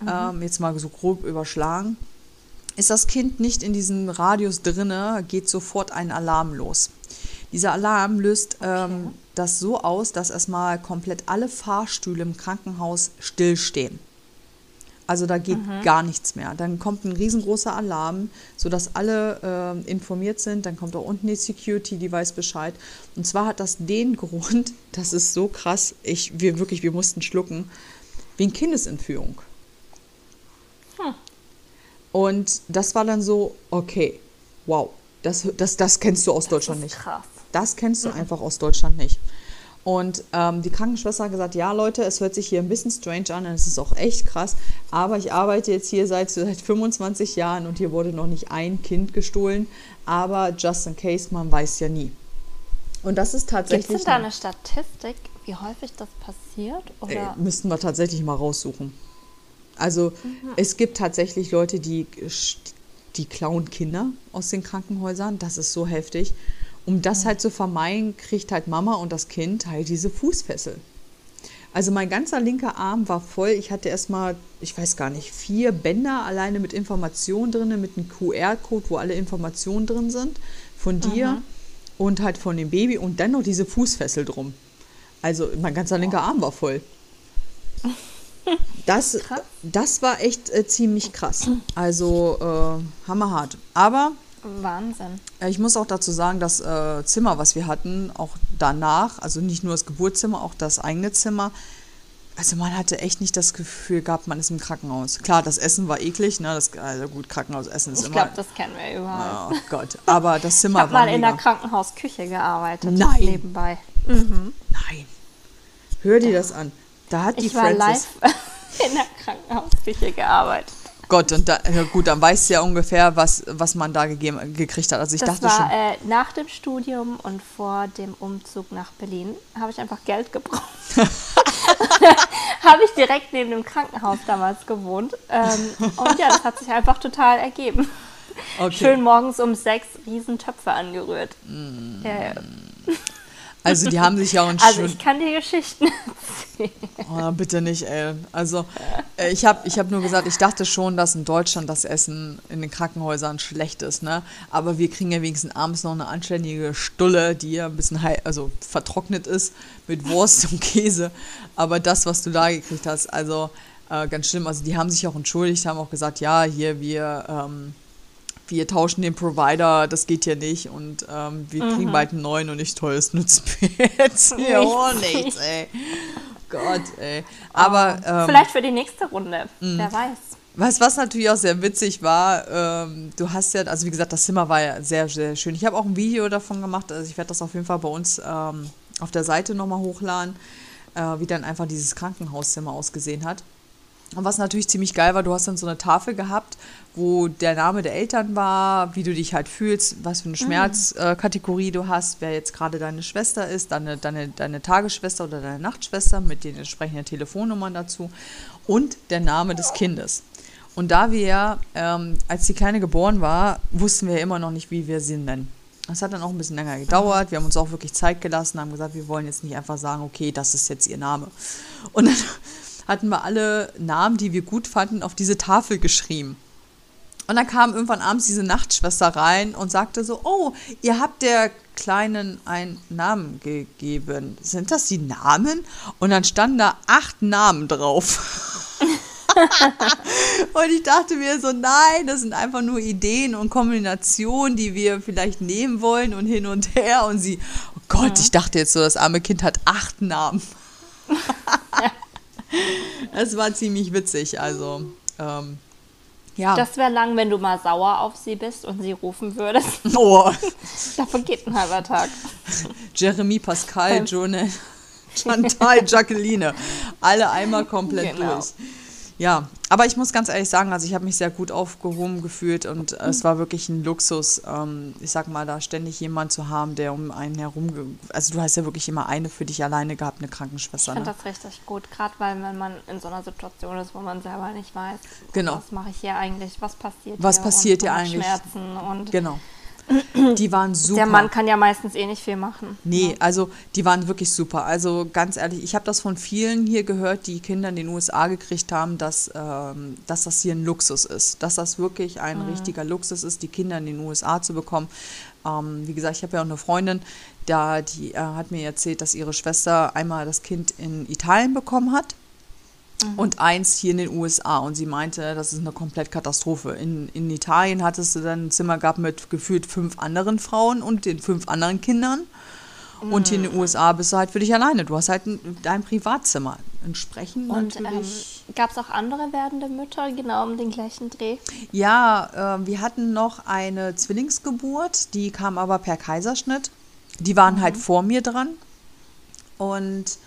mhm. ähm, jetzt mal so grob überschlagen, ist das Kind nicht in diesem Radius drinne, geht sofort ein Alarm los. Dieser Alarm löst ähm, das so aus, dass erstmal komplett alle Fahrstühle im Krankenhaus stillstehen. Also da geht mhm. gar nichts mehr. Dann kommt ein riesengroßer Alarm, sodass alle äh, informiert sind. Dann kommt auch unten die Security, die weiß Bescheid. Und zwar hat das den Grund, das ist so krass, ich, wir wirklich, wir mussten schlucken, wegen Kindesentführung. Hm. Und das war dann so, okay, wow, das, das, das kennst du aus das Deutschland nicht. Krass. Das kennst du mhm. einfach aus Deutschland nicht. Und ähm, die Krankenschwester hat gesagt, ja Leute, es hört sich hier ein bisschen strange an und es ist auch echt krass, aber ich arbeite jetzt hier seit, seit 25 Jahren und hier wurde noch nicht ein Kind gestohlen, aber just in case, man weiß ja nie. Und das ist tatsächlich... Gibt es da eine Statistik, wie häufig das passiert? Oder? Äh, müssten wir tatsächlich mal raussuchen. Also mhm. es gibt tatsächlich Leute, die, die klauen Kinder aus den Krankenhäusern. Das ist so heftig. Um das halt zu vermeiden, kriegt halt Mama und das Kind halt diese Fußfessel. Also mein ganzer linker Arm war voll. Ich hatte erstmal, ich weiß gar nicht, vier Bänder alleine mit Informationen drin, mit einem QR-Code, wo alle Informationen drin sind. Von dir mhm. und halt von dem Baby und dann noch diese Fußfessel drum. Also mein ganzer linker Arm war voll. Das, das war echt äh, ziemlich krass. Also äh, hammerhart. Aber Wahnsinn. Ich muss auch dazu sagen, das äh, Zimmer, was wir hatten, auch danach, also nicht nur das Geburtszimmer, auch das eigene Zimmer, also man hatte echt nicht das Gefühl gehabt, man ist im Krankenhaus. Klar, das Essen war eklig, ne? Das, also gut, Krankenhausessen ist ich immer. Ich glaube, das kennen wir überall. Oh Gott, aber das Zimmer ich war. Ich habe mal in der Krankenhausküche gearbeitet. Nein. Nebenbei. Mhm. Nein. Hör dir das an. Da hat die ich war live in der Krankenhausküche gearbeitet. Gott, und da, ja gut, dann weißt du ja ungefähr, was, was man da gegeben, gekriegt hat. Also ich das dachte war, schon. Äh, nach dem Studium und vor dem Umzug nach Berlin habe ich einfach Geld gebraucht. habe ich direkt neben dem Krankenhaus damals gewohnt. Ähm, und ja, das hat sich einfach total ergeben. Okay. Schön morgens um sechs Riesentöpfe angerührt. Mm. Ja, ja. Also die haben sich ja auch Also ich kann dir Geschichten erzählen. Oh, bitte nicht, ey. Also äh, ich habe ich hab nur gesagt, ich dachte schon, dass in Deutschland das Essen in den Krankenhäusern schlecht ist, ne? Aber wir kriegen ja wenigstens abends noch eine anständige Stulle, die ja ein bisschen also vertrocknet ist mit Wurst und Käse. Aber das, was du da gekriegt hast, also äh, ganz schlimm. Also die haben sich auch entschuldigt, haben auch gesagt, ja, hier wir ähm, wir tauschen den Provider, das geht ja nicht und ähm, wir mhm. kriegen bald einen neuen und nicht tolles nützt mir jetzt hier auch nichts, ey. Gott, ey. Aber. Oh, ähm, vielleicht für die nächste Runde, mh. wer weiß. Was, was natürlich auch sehr witzig war, ähm, du hast ja, also wie gesagt, das Zimmer war ja sehr, sehr schön. Ich habe auch ein Video davon gemacht, also ich werde das auf jeden Fall bei uns ähm, auf der Seite nochmal hochladen, äh, wie dann einfach dieses Krankenhauszimmer ausgesehen hat. Und was natürlich ziemlich geil war, du hast dann so eine Tafel gehabt, wo der Name der Eltern war, wie du dich halt fühlst, was für eine mhm. Schmerzkategorie äh, du hast, wer jetzt gerade deine Schwester ist, deine, deine, deine Tagesschwester oder deine Nachtschwester mit den entsprechenden Telefonnummern dazu und der Name des Kindes. Und da wir, ähm, als die Kleine geboren war, wussten wir immer noch nicht, wie wir sie nennen. Das hat dann auch ein bisschen länger gedauert. Wir haben uns auch wirklich Zeit gelassen, haben gesagt, wir wollen jetzt nicht einfach sagen, okay, das ist jetzt ihr Name. Und dann hatten wir alle Namen, die wir gut fanden, auf diese Tafel geschrieben. Und dann kam irgendwann abends diese Nachtschwester rein und sagte so, oh, ihr habt der Kleinen einen Namen gegeben. Sind das die Namen? Und dann standen da acht Namen drauf. und ich dachte mir so, nein, das sind einfach nur Ideen und Kombinationen, die wir vielleicht nehmen wollen und hin und her. Und sie, oh Gott, ja. ich dachte jetzt so, das arme Kind hat acht Namen. Es war ziemlich witzig, also. Ähm, ja. Das wäre lang, wenn du mal sauer auf sie bist und sie rufen würdest. Oh. Davon geht ein halber Tag. Jeremy, Pascal, Jonah, Chantal, Jacqueline. Alle einmal komplett genau. durch. Ja, aber ich muss ganz ehrlich sagen, also ich habe mich sehr gut aufgehoben gefühlt und äh, es war wirklich ein Luxus, ähm, ich sag mal, da ständig jemand zu haben, der um einen herum, also du hast ja wirklich immer eine für dich alleine gehabt, eine Krankenschwester. Ich finde ne? das richtig gut, gerade weil wenn man in so einer Situation ist, wo man selber nicht weiß, genau. was mache ich hier eigentlich, was passiert was hier passiert hier eigentlich, Schmerzen und genau. Die waren super. Der Mann kann ja meistens eh nicht viel machen. Nee, ja. also die waren wirklich super. Also ganz ehrlich, ich habe das von vielen hier gehört, die Kinder in den USA gekriegt haben, dass, ähm, dass das hier ein Luxus ist. Dass das wirklich ein mhm. richtiger Luxus ist, die Kinder in den USA zu bekommen. Ähm, wie gesagt, ich habe ja auch eine Freundin, da, die äh, hat mir erzählt, dass ihre Schwester einmal das Kind in Italien bekommen hat mhm. und eins hier in den USA. Und sie meinte, das ist eine komplett Katastrophe. In, in Italien hattest du dann ein Zimmer gehabt mit gefühlt fünf anderen Frauen und den fünf anderen Kindern. Mhm. Und hier in den mhm. USA bist du halt für dich alleine. Du hast halt ein, dein Privatzimmer. Entsprechend und, natürlich. Ähm, Gab es auch andere werdende Mütter, genau um den gleichen Dreh? Ja, äh, wir hatten noch eine Zwillingsgeburt, die kam aber per Kaiserschnitt. Die waren mhm. halt vor mir dran. Und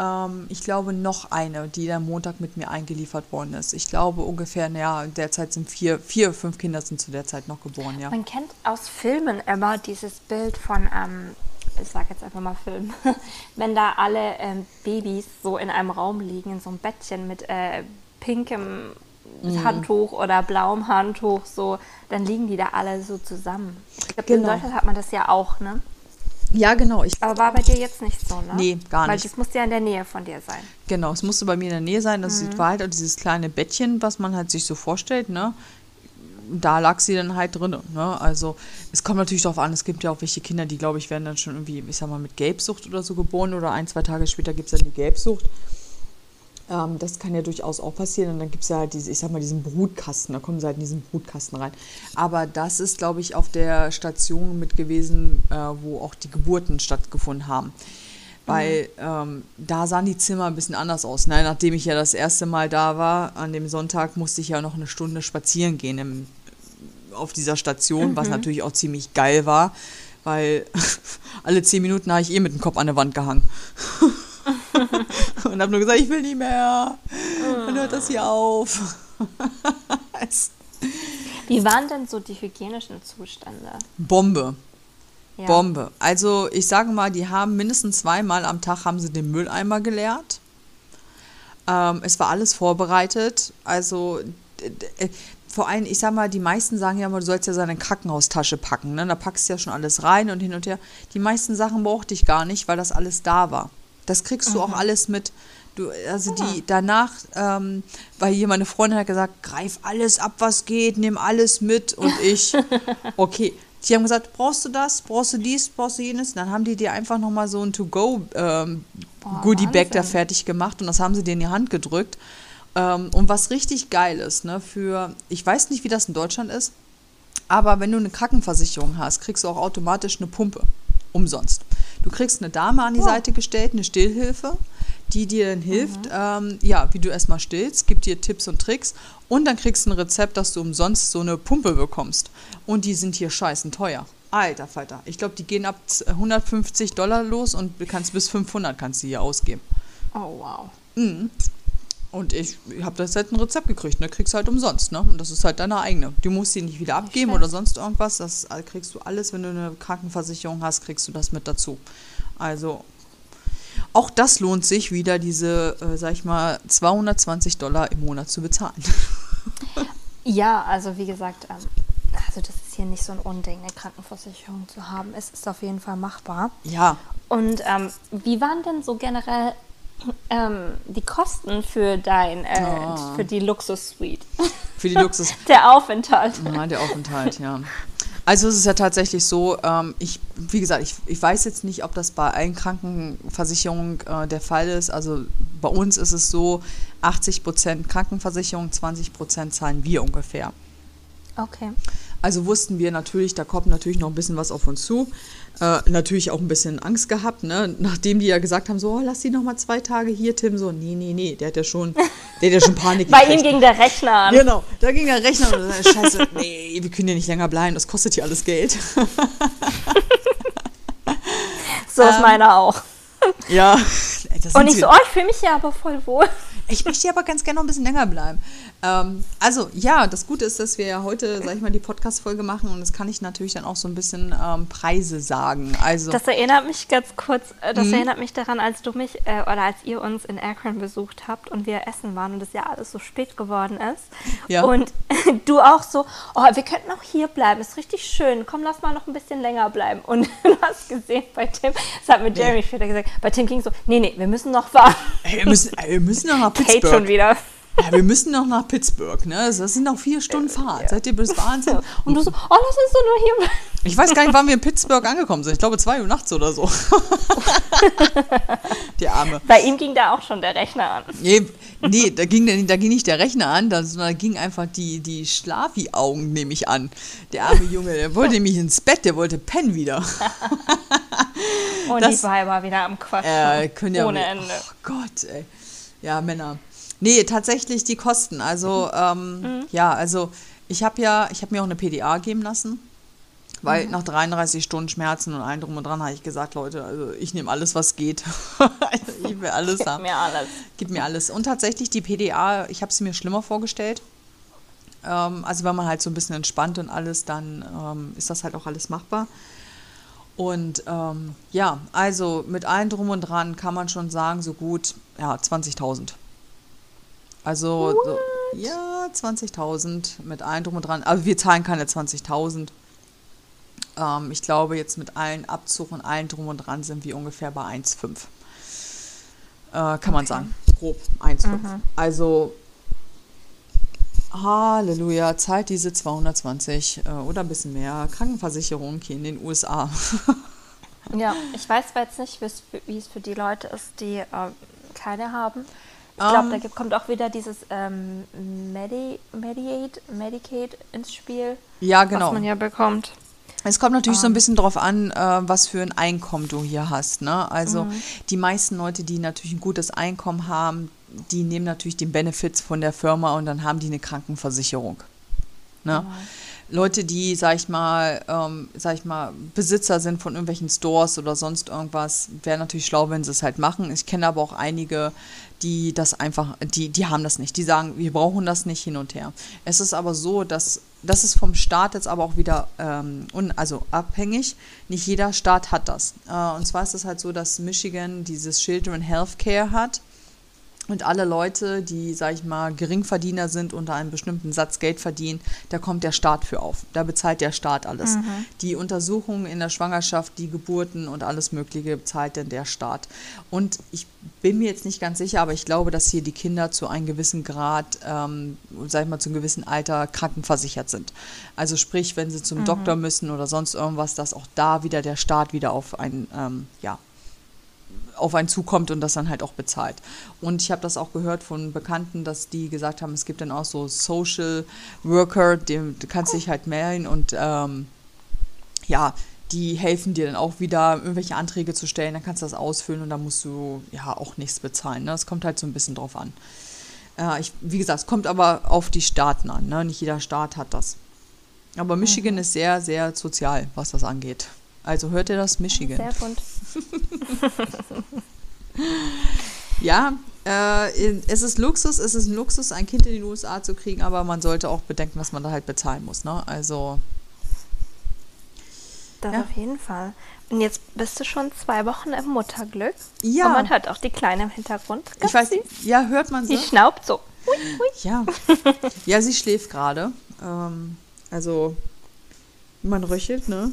ähm, ich glaube, noch eine, die am Montag mit mir eingeliefert worden ist. Ich glaube ungefähr, naja, derzeit sind vier, vier, fünf Kinder sind zu der Zeit noch geboren, ja. Man kennt aus Filmen immer dieses Bild von, ähm, ich sag jetzt einfach mal Film, wenn da alle ähm, Babys so in einem Raum liegen, in so einem Bettchen mit äh, pinkem mhm. Handtuch oder blauem Handtuch, so, dann liegen die da alle so zusammen. Ich glaube, genau. in Deutschland hat man das ja auch, ne? Ja, genau. Ich Aber war bei dir jetzt nicht so, ne? Nee, gar nicht. Weil das musste ja in der Nähe von dir sein. Genau, es musste bei mir in der Nähe sein. Das mhm. war halt auch dieses kleine Bettchen, was man halt sich so vorstellt, ne? Da lag sie dann halt drin. Ne? Also es kommt natürlich darauf an, es gibt ja auch welche Kinder, die, glaube ich, werden dann schon irgendwie, ich sag mal, mit Gelbsucht oder so geboren oder ein, zwei Tage später gibt es dann die Gelbsucht. Ähm, das kann ja durchaus auch passieren. Und dann gibt es ja halt diese, ich sag mal, diesen Brutkasten, da kommen sie halt in diesen Brutkasten rein. Aber das ist, glaube ich, auf der Station mit gewesen, äh, wo auch die Geburten stattgefunden haben. Weil ähm, da sahen die Zimmer ein bisschen anders aus. Ne? Nachdem ich ja das erste Mal da war, an dem Sonntag musste ich ja noch eine Stunde spazieren gehen im, auf dieser Station, mhm. was natürlich auch ziemlich geil war, weil alle zehn Minuten habe ich eh mit dem Kopf an der Wand gehangen. und habe nur gesagt, ich will nicht mehr. Dann hört das hier auf. Wie waren denn so die hygienischen Zustände? Bombe. Ja. Bombe. Also ich sage mal, die haben mindestens zweimal am Tag haben sie den Mülleimer geleert. Ähm, es war alles vorbereitet. Also vor allem, ich sag mal, die meisten sagen ja immer, du sollst ja seine Krankenhaustasche packen. Ne? Da packst du ja schon alles rein und hin und her. Die meisten Sachen brauchte ich gar nicht, weil das alles da war. Das kriegst du mhm. auch alles mit. Du, also die ah. danach, ähm, weil hier meine Freundin hat gesagt, greif alles ab, was geht, nimm alles mit und ich, okay. Die haben gesagt, brauchst du das, brauchst du dies, brauchst du jenes? dann haben die dir einfach nochmal so ein To-Go ähm, da fertig gemacht und das haben sie dir in die Hand gedrückt. Ähm, und was richtig geil ist, ne, für, ich weiß nicht, wie das in Deutschland ist, Aber wenn du eine Krankenversicherung hast, kriegst du auch automatisch eine Pumpe. Umsonst. Du kriegst eine Dame an die oh. Seite gestellt, eine Stillhilfe, die dir dann hilft, mhm. ähm, ja, wie du erstmal stillst, gibt dir Tipps und Tricks und dann kriegst du ein Rezept, dass du umsonst so eine Pumpe bekommst. Und die sind hier scheißen teuer. Alter Falter. Ich glaube, die gehen ab 150 Dollar los und du kannst bis 500 kannst du hier ausgeben. Oh, wow. Mhm. Und ich habe das halt ein Rezept gekriegt, ne? Kriegst halt umsonst, ne? Und das ist halt deine eigene. Du musst sie nicht wieder abgeben oder sonst irgendwas. Das kriegst du alles, wenn du eine Krankenversicherung hast, kriegst du das mit dazu. Also auch das lohnt sich wieder, diese, äh, sag ich mal, 220 Dollar im Monat zu bezahlen. Ja, also wie gesagt, ähm, also das ist hier nicht so ein Unding, eine Krankenversicherung zu haben. Es ist auf jeden Fall machbar. Ja. Und ähm, wie waren denn so generell ähm, die Kosten für dein, äh, oh. für die Luxus-Suite. Für die Luxus. der Aufenthalt. Ja, der Aufenthalt, ja. Also es ist ja tatsächlich so, ähm, ich, wie gesagt, ich, ich weiß jetzt nicht, ob das bei allen Krankenversicherungen äh, der Fall ist. Also bei uns ist es so, 80 Prozent Krankenversicherung, 20 Prozent zahlen wir ungefähr. Okay. Also wussten wir natürlich, da kommt natürlich noch ein bisschen was auf uns zu. Äh, natürlich auch ein bisschen Angst gehabt, ne? nachdem die ja gesagt haben, so, oh, lass die noch mal zwei Tage hier, Tim, so, nee, nee, nee, der hat ja schon, der hat ja schon Panik Bei ihm ging der Rechner an. Genau, da ging der Rechner an und scheiße, nee, wir können ja nicht länger bleiben, das kostet hier alles Geld. so ist ähm, meiner auch. Ja. und ich so, oh, ich fühle mich hier aber voll wohl. Ich möchte hier aber ganz gerne noch ein bisschen länger bleiben. Ähm, also ja, das Gute ist, dass wir ja heute, sag ich mal, die Podcast-Folge machen und das kann ich natürlich dann auch so ein bisschen ähm, Preise sagen. Also, das erinnert mich ganz kurz, äh, das mhm. erinnert mich daran, als du mich äh, oder als ihr uns in Akron besucht habt und wir essen waren und es ja alles so spät geworden ist. Ja. Und du auch so, oh, wir könnten auch hier bleiben, ist richtig schön, komm, lass mal noch ein bisschen länger bleiben. Und du hast gesehen bei Tim, das hat mir Jeremy nee. später gesagt, bei Tim ging so, nee, nee, wir müssen noch warten. Ey, wir, müssen, ey, wir müssen noch nach Pittsburgh. Kate schon wieder. Ja, wir müssen noch nach Pittsburgh, ne? Das sind noch vier Stunden äh, Fahrt. Ja. Seid ihr bis Wahnsinn? Und du so, oh, lass uns doch nur hier bleiben. Ich weiß gar nicht, wann wir in Pittsburgh angekommen sind. Ich glaube, zwei Uhr nachts oder so. Die Arme. Bei ihm ging da auch schon der Rechner an. Nee, nee da, ging, da ging nicht der Rechner an, sondern da ging einfach die, die Schlafi-Augen, nehme ich an. Der arme Junge, der wollte nämlich ins Bett, der wollte pennen wieder. Und das, die war wieder am Quatschen. Äh, ja Ohne Ende. Oh Gott, ey. Ja, Männer. Nee, tatsächlich die Kosten. Also, ähm, mhm. ja, also ich habe ja, ich habe mir auch eine PDA geben lassen. Weil mhm. nach 33 Stunden Schmerzen und allem drum und dran habe ich gesagt, Leute, also ich nehme alles, was geht. ich will alles Gib haben. Gib mir alles. Gib mir alles. Und tatsächlich die PDA, ich habe sie mir schlimmer vorgestellt. Ähm, also wenn man halt so ein bisschen entspannt und alles, dann ähm, ist das halt auch alles machbar. Und ähm, ja, also mit allem drum und dran kann man schon sagen, so gut, ja, 20.000. Also, so, ja, 20.000 mit allem drum und dran. Aber wir zahlen keine 20.000. Ähm, ich glaube, jetzt mit allen Abzug und allen drum und dran sind wir ungefähr bei 1,5. Äh, kann okay. man sagen. Grob 1,5. Mhm. Also, Halleluja, zahlt diese 220 äh, oder ein bisschen mehr Krankenversicherung hier in den USA. ja, ich weiß jetzt nicht, wie es für die Leute ist, die äh, keine haben. Ich glaube, um, ähm. da kommt auch wieder dieses ähm, Medi Mediate, Medicaid ins Spiel. Ja, genau. Was man ja bekommt. Es kommt natürlich um. so ein ähm. bisschen drauf an, äh, was für ein Einkommen du hier hast. Ne? Also mhm. die meisten Leute, die natürlich ein gutes Einkommen haben, die nehmen natürlich den Benefits von der Firma und dann haben die eine Krankenversicherung. Ne? Mhm. Leute, die, sag ich mal, ähm, sag ich mal, Besitzer sind von irgendwelchen Stores oder sonst irgendwas, wäre natürlich schlau, wenn sie es halt machen. Ich kenne aber auch einige, die das einfach, die, die haben das nicht. Die sagen, wir brauchen das nicht hin und her. Es ist aber so, dass das ist vom Staat jetzt aber auch wieder ähm, un, also abhängig. Nicht jeder Staat hat das. Äh, und zwar ist es halt so, dass Michigan dieses Children Health Care hat. Und alle Leute, die, sag ich mal, Geringverdiener sind und da einen bestimmten Satz Geld verdienen, da kommt der Staat für auf. Da bezahlt der Staat alles. Mhm. Die Untersuchungen in der Schwangerschaft, die Geburten und alles Mögliche bezahlt denn der Staat. Und ich bin mir jetzt nicht ganz sicher, aber ich glaube, dass hier die Kinder zu einem gewissen Grad, ähm, sag ich mal, zu einem gewissen Alter krankenversichert sind. Also sprich, wenn sie zum mhm. Doktor müssen oder sonst irgendwas, dass auch da wieder der Staat wieder auf ein, ähm, ja, auf einen zukommt und das dann halt auch bezahlt. Und ich habe das auch gehört von Bekannten, dass die gesagt haben, es gibt dann auch so Social Worker, dem du kannst dich halt melden und ähm, ja, die helfen dir dann auch wieder, irgendwelche Anträge zu stellen, dann kannst du das ausfüllen und dann musst du ja auch nichts bezahlen. Ne? Das kommt halt so ein bisschen drauf an. Äh, ich, wie gesagt, es kommt aber auf die Staaten an. Ne? Nicht jeder Staat hat das. Aber Michigan mhm. ist sehr, sehr sozial, was das angeht. Also hört ihr das? Michigan. Sehr bunt. ja, äh, es ist Luxus, es ist ein Luxus, ein Kind in die USA zu kriegen, aber man sollte auch bedenken, dass man da halt bezahlen muss. Ne? Also. Das ja. auf jeden Fall. Und jetzt bist du schon zwei Wochen im Mutterglück. Ja. Und man hört auch die Kleine im Hintergrund. Ganz ich weiß, süß. ja, hört man sie. Sie schnaubt so. Hui, hui. Ja. ja, sie schläft gerade. Ähm, also, man röchelt, ne?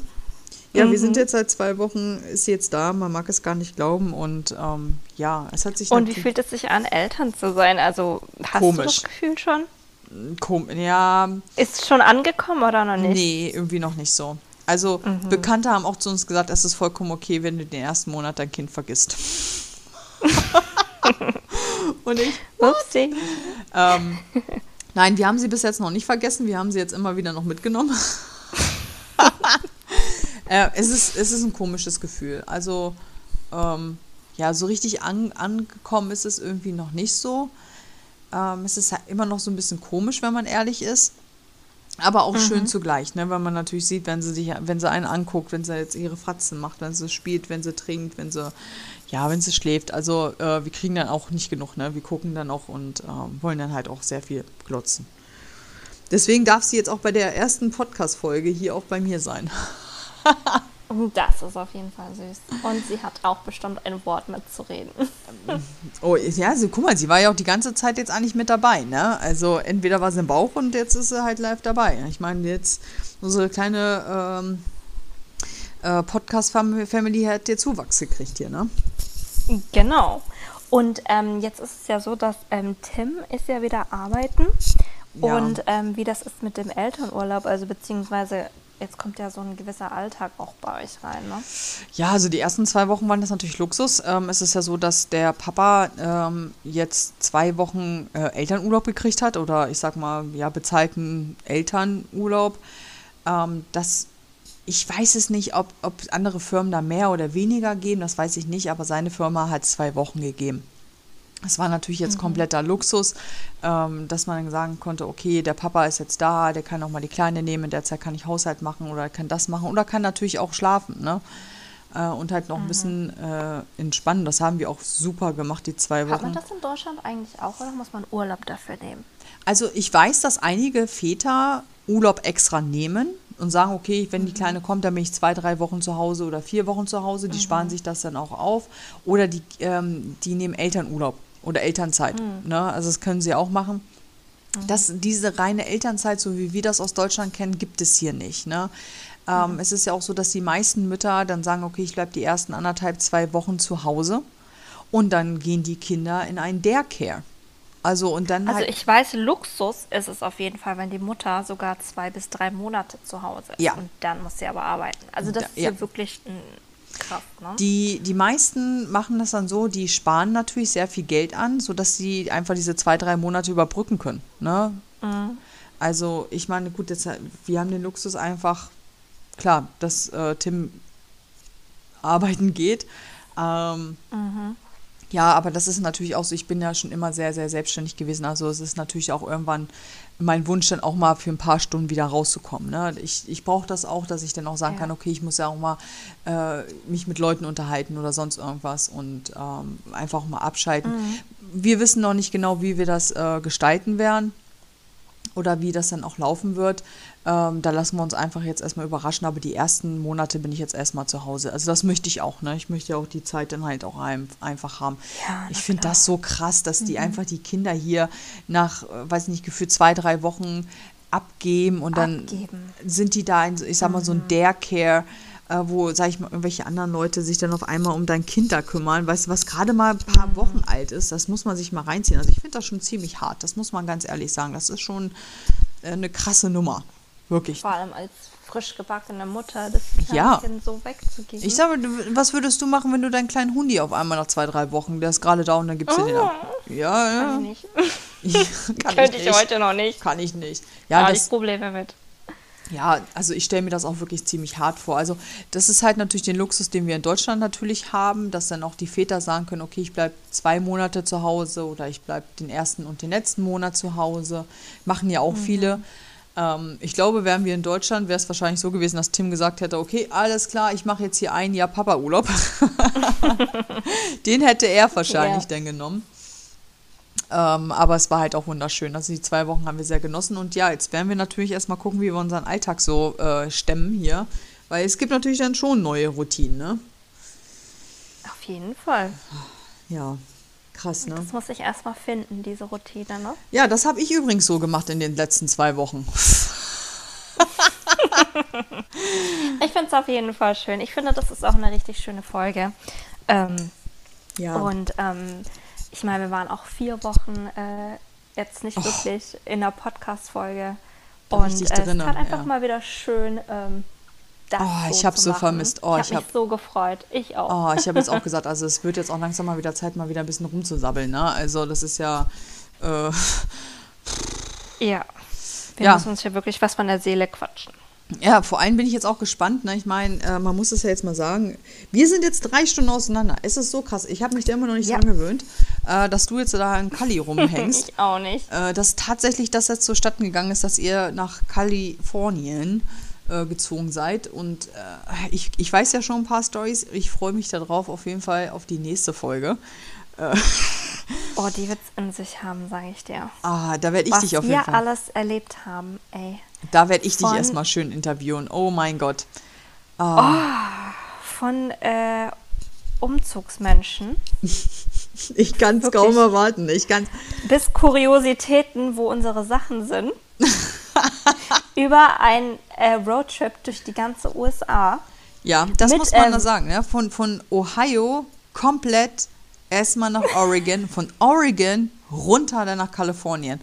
Ja, mhm. wir sind mhm. jetzt seit zwei Wochen, ist sie jetzt da, man mag es gar nicht glauben und ähm, ja, es hat sich. Und wie fühlt es sich an, Eltern zu sein? Also hast komisch. du das Gefühl schon? Kom ja. Ist schon angekommen oder noch nicht? Nee, irgendwie noch nicht so. Also mhm. Bekannte haben auch zu uns gesagt, es ist vollkommen okay, wenn du den ersten Monat dein Kind vergisst. und ich. Upsi. Ähm, nein, wir haben sie bis jetzt noch nicht vergessen. Wir haben sie jetzt immer wieder noch mitgenommen. äh, es, ist, es ist ein komisches Gefühl. Also, ähm, ja, so richtig an, angekommen ist es irgendwie noch nicht so. Ähm, es ist halt immer noch so ein bisschen komisch, wenn man ehrlich ist. Aber auch mhm. schön zugleich, ne? weil man natürlich sieht, wenn sie sich, wenn sie einen anguckt, wenn sie jetzt ihre Fratzen macht, wenn sie spielt, wenn sie trinkt, wenn sie, ja, wenn sie schläft. Also äh, wir kriegen dann auch nicht genug, ne? Wir gucken dann auch und äh, wollen dann halt auch sehr viel glotzen. Deswegen darf sie jetzt auch bei der ersten Podcast-Folge hier auch bei mir sein. Das ist auf jeden Fall süß. Und sie hat auch bestimmt ein Wort mitzureden. Oh, ja, also, guck mal, sie war ja auch die ganze Zeit jetzt eigentlich mit dabei, ne? Also entweder war sie im Bauch und jetzt ist sie halt live dabei. Ich meine, jetzt unsere kleine ähm, äh, Podcast-Family hat dir Zuwachs gekriegt hier, ne? Genau. Und ähm, jetzt ist es ja so, dass ähm, Tim ist ja wieder arbeiten. Ja. Und ähm, wie das ist mit dem Elternurlaub, also beziehungsweise jetzt kommt ja so ein gewisser Alltag auch bei euch rein, ne? Ja, also die ersten zwei Wochen waren das natürlich Luxus. Ähm, es ist ja so, dass der Papa ähm, jetzt zwei Wochen äh, Elternurlaub gekriegt hat oder ich sag mal, ja, bezahlten Elternurlaub. Ähm, das, ich weiß es nicht, ob, ob andere Firmen da mehr oder weniger geben, das weiß ich nicht, aber seine Firma hat zwei Wochen gegeben. Es war natürlich jetzt mhm. kompletter Luxus, ähm, dass man sagen konnte, okay, der Papa ist jetzt da, der kann auch mal die Kleine nehmen, in der Zeit kann ich Haushalt machen oder kann das machen oder kann natürlich auch schlafen, ne? Äh, und halt noch mhm. ein bisschen äh, entspannen. Das haben wir auch super gemacht, die zwei Wochen. Hat man das in Deutschland eigentlich auch oder muss man Urlaub dafür nehmen? Also ich weiß, dass einige Väter Urlaub extra nehmen und sagen, okay, wenn die mhm. Kleine kommt, dann bin ich zwei, drei Wochen zu Hause oder vier Wochen zu Hause. Die mhm. sparen sich das dann auch auf. Oder die, ähm, die nehmen Elternurlaub oder Elternzeit. Mhm. Ne? Also das können sie auch machen. Mhm. Das, diese reine Elternzeit, so wie wir das aus Deutschland kennen, gibt es hier nicht. Ne? Ähm, mhm. Es ist ja auch so, dass die meisten Mütter dann sagen, okay, ich bleibe die ersten anderthalb, zwei Wochen zu Hause und dann gehen die Kinder in einen Daycare. Also und dann Also halt ich weiß, Luxus ist es auf jeden Fall, wenn die Mutter sogar zwei bis drei Monate zu Hause ist. Ja. Und dann muss sie aber arbeiten. Also das da, ist ja wirklich ein Krass, ne? Die, die meisten machen das dann so, die sparen natürlich sehr viel Geld an, sodass sie einfach diese zwei, drei Monate überbrücken können. Ne? Mhm. Also ich meine, gut, jetzt, wir haben den Luxus einfach, klar, dass äh, Tim arbeiten geht. Ähm, mhm. Ja, aber das ist natürlich auch so, ich bin ja schon immer sehr, sehr selbstständig gewesen. Also es ist natürlich auch irgendwann mein Wunsch, dann auch mal für ein paar Stunden wieder rauszukommen. Ne? Ich, ich brauche das auch, dass ich dann auch sagen ja. kann, okay, ich muss ja auch mal äh, mich mit Leuten unterhalten oder sonst irgendwas und ähm, einfach mal abschalten. Mhm. Wir wissen noch nicht genau, wie wir das äh, gestalten werden oder wie das dann auch laufen wird. Ähm, da lassen wir uns einfach jetzt erstmal überraschen, aber die ersten Monate bin ich jetzt erstmal zu Hause. Also das möchte ich auch, ne? Ich möchte auch die Zeit dann halt auch ein, einfach haben. Ja, ich finde das so krass, dass die mhm. einfach die Kinder hier nach, äh, weiß nicht, gefühlt zwei, drei Wochen abgeben und dann abgeben. sind die da in, ich sag mal, so ein mhm. Dare-Care äh, wo, sag ich mal, irgendwelche anderen Leute sich dann auf einmal um dein Kind da kümmern. Weißt du, was gerade mal ein paar mhm. Wochen alt ist, das muss man sich mal reinziehen. Also ich finde das schon ziemlich hart, das muss man ganz ehrlich sagen. Das ist schon äh, eine krasse Nummer. Wirklich. Vor allem als frisch gebackene Mutter, das Ja. Kind so wegzugeben. Ich sage, was würdest du machen, wenn du deinen kleinen Hundi auf einmal nach zwei, drei Wochen, der ist gerade da und dann gibst du den ab? Ja, ja. Kann ich nicht. Kann Könnte ich ich nicht. heute noch nicht. Kann ich nicht. Ja, Ja, das, ich Probleme mit. Ja, also ich stelle mir das auch wirklich ziemlich hart vor. Also das ist halt natürlich den Luxus, den wir in Deutschland natürlich haben, dass dann auch die Väter sagen können, okay, ich bleibe zwei Monate zu Hause oder ich bleibe den ersten und den letzten Monat zu Hause. Machen ja auch viele. Ähm, ich glaube, wären wir in Deutschland, wäre es wahrscheinlich so gewesen, dass Tim gesagt hätte, okay, alles klar, ich mache jetzt hier ein Jahr Papa-Urlaub. den hätte er wahrscheinlich Ja. dann genommen. Ähm, aber es war halt auch wunderschön. Also die zwei Wochen haben wir sehr genossen. Und ja, jetzt werden wir natürlich erstmal gucken, wie wir unseren Alltag so äh, stemmen hier. Weil es gibt natürlich dann schon neue Routinen, ne? Auf jeden Fall. Ja, krass, ne? Das muss ich erstmal finden, diese Routine, ne? Ja, das habe ich übrigens so gemacht in den letzten zwei Wochen. Ich finde es auf jeden Fall schön. Ich finde, das ist auch eine richtig schöne Folge. Ähm, Ja. Und ähm, ich meine, wir waren auch vier Wochen äh, jetzt nicht wirklich in der Podcast-Folge. Und äh, es halt einfach ja. mal wieder schön, ähm, das Oh, ich so zu so vermisst. Oh, ich ich habe hab- mich so gefreut. Ich auch. Oh, ich habe jetzt auch gesagt, also es wird jetzt auch langsam mal wieder Zeit, mal wieder ein bisschen rumzusabbeln, ne? Also das ist ja. Äh, Ja. Wir Ja. müssen uns hier wirklich was von der Seele quatschen. Ja, vor allem bin ich jetzt auch gespannt. Ne? Ich meine, äh, man muss es ja jetzt mal sagen. Wir sind jetzt drei Stunden auseinander. Es ist so krass. Ich habe mich da immer noch nicht Ja. dran gewöhnt, äh, dass du jetzt da in Kali rumhängst. Ich auch nicht. äh, dass tatsächlich das jetzt so gegangen ist, dass ihr nach Kalifornien äh, gezogen seid. Und äh, ich, ich weiß ja schon ein paar Stories. Ich freue mich darauf auf jeden Fall auf die nächste Folge. Oh, die wird's in sich haben, sage ich dir. Ah, da werde ich was dich auf wir jeden Fall. alles erlebt haben, ey. Da werde ich dich erstmal schön interviewen. Oh mein Gott. Ah, Von äh, Umzugsmenschen ich kann es kaum erwarten. Ich kann bis Kuriositäten, wo unsere Sachen sind, über einen äh, Roadtrip durch die ganze USA. Ja, das Mit, muss man ähm, da sagen. Ne? Von, von Ohio komplett erstmal nach Oregon, von Oregon runter dann nach Kalifornien.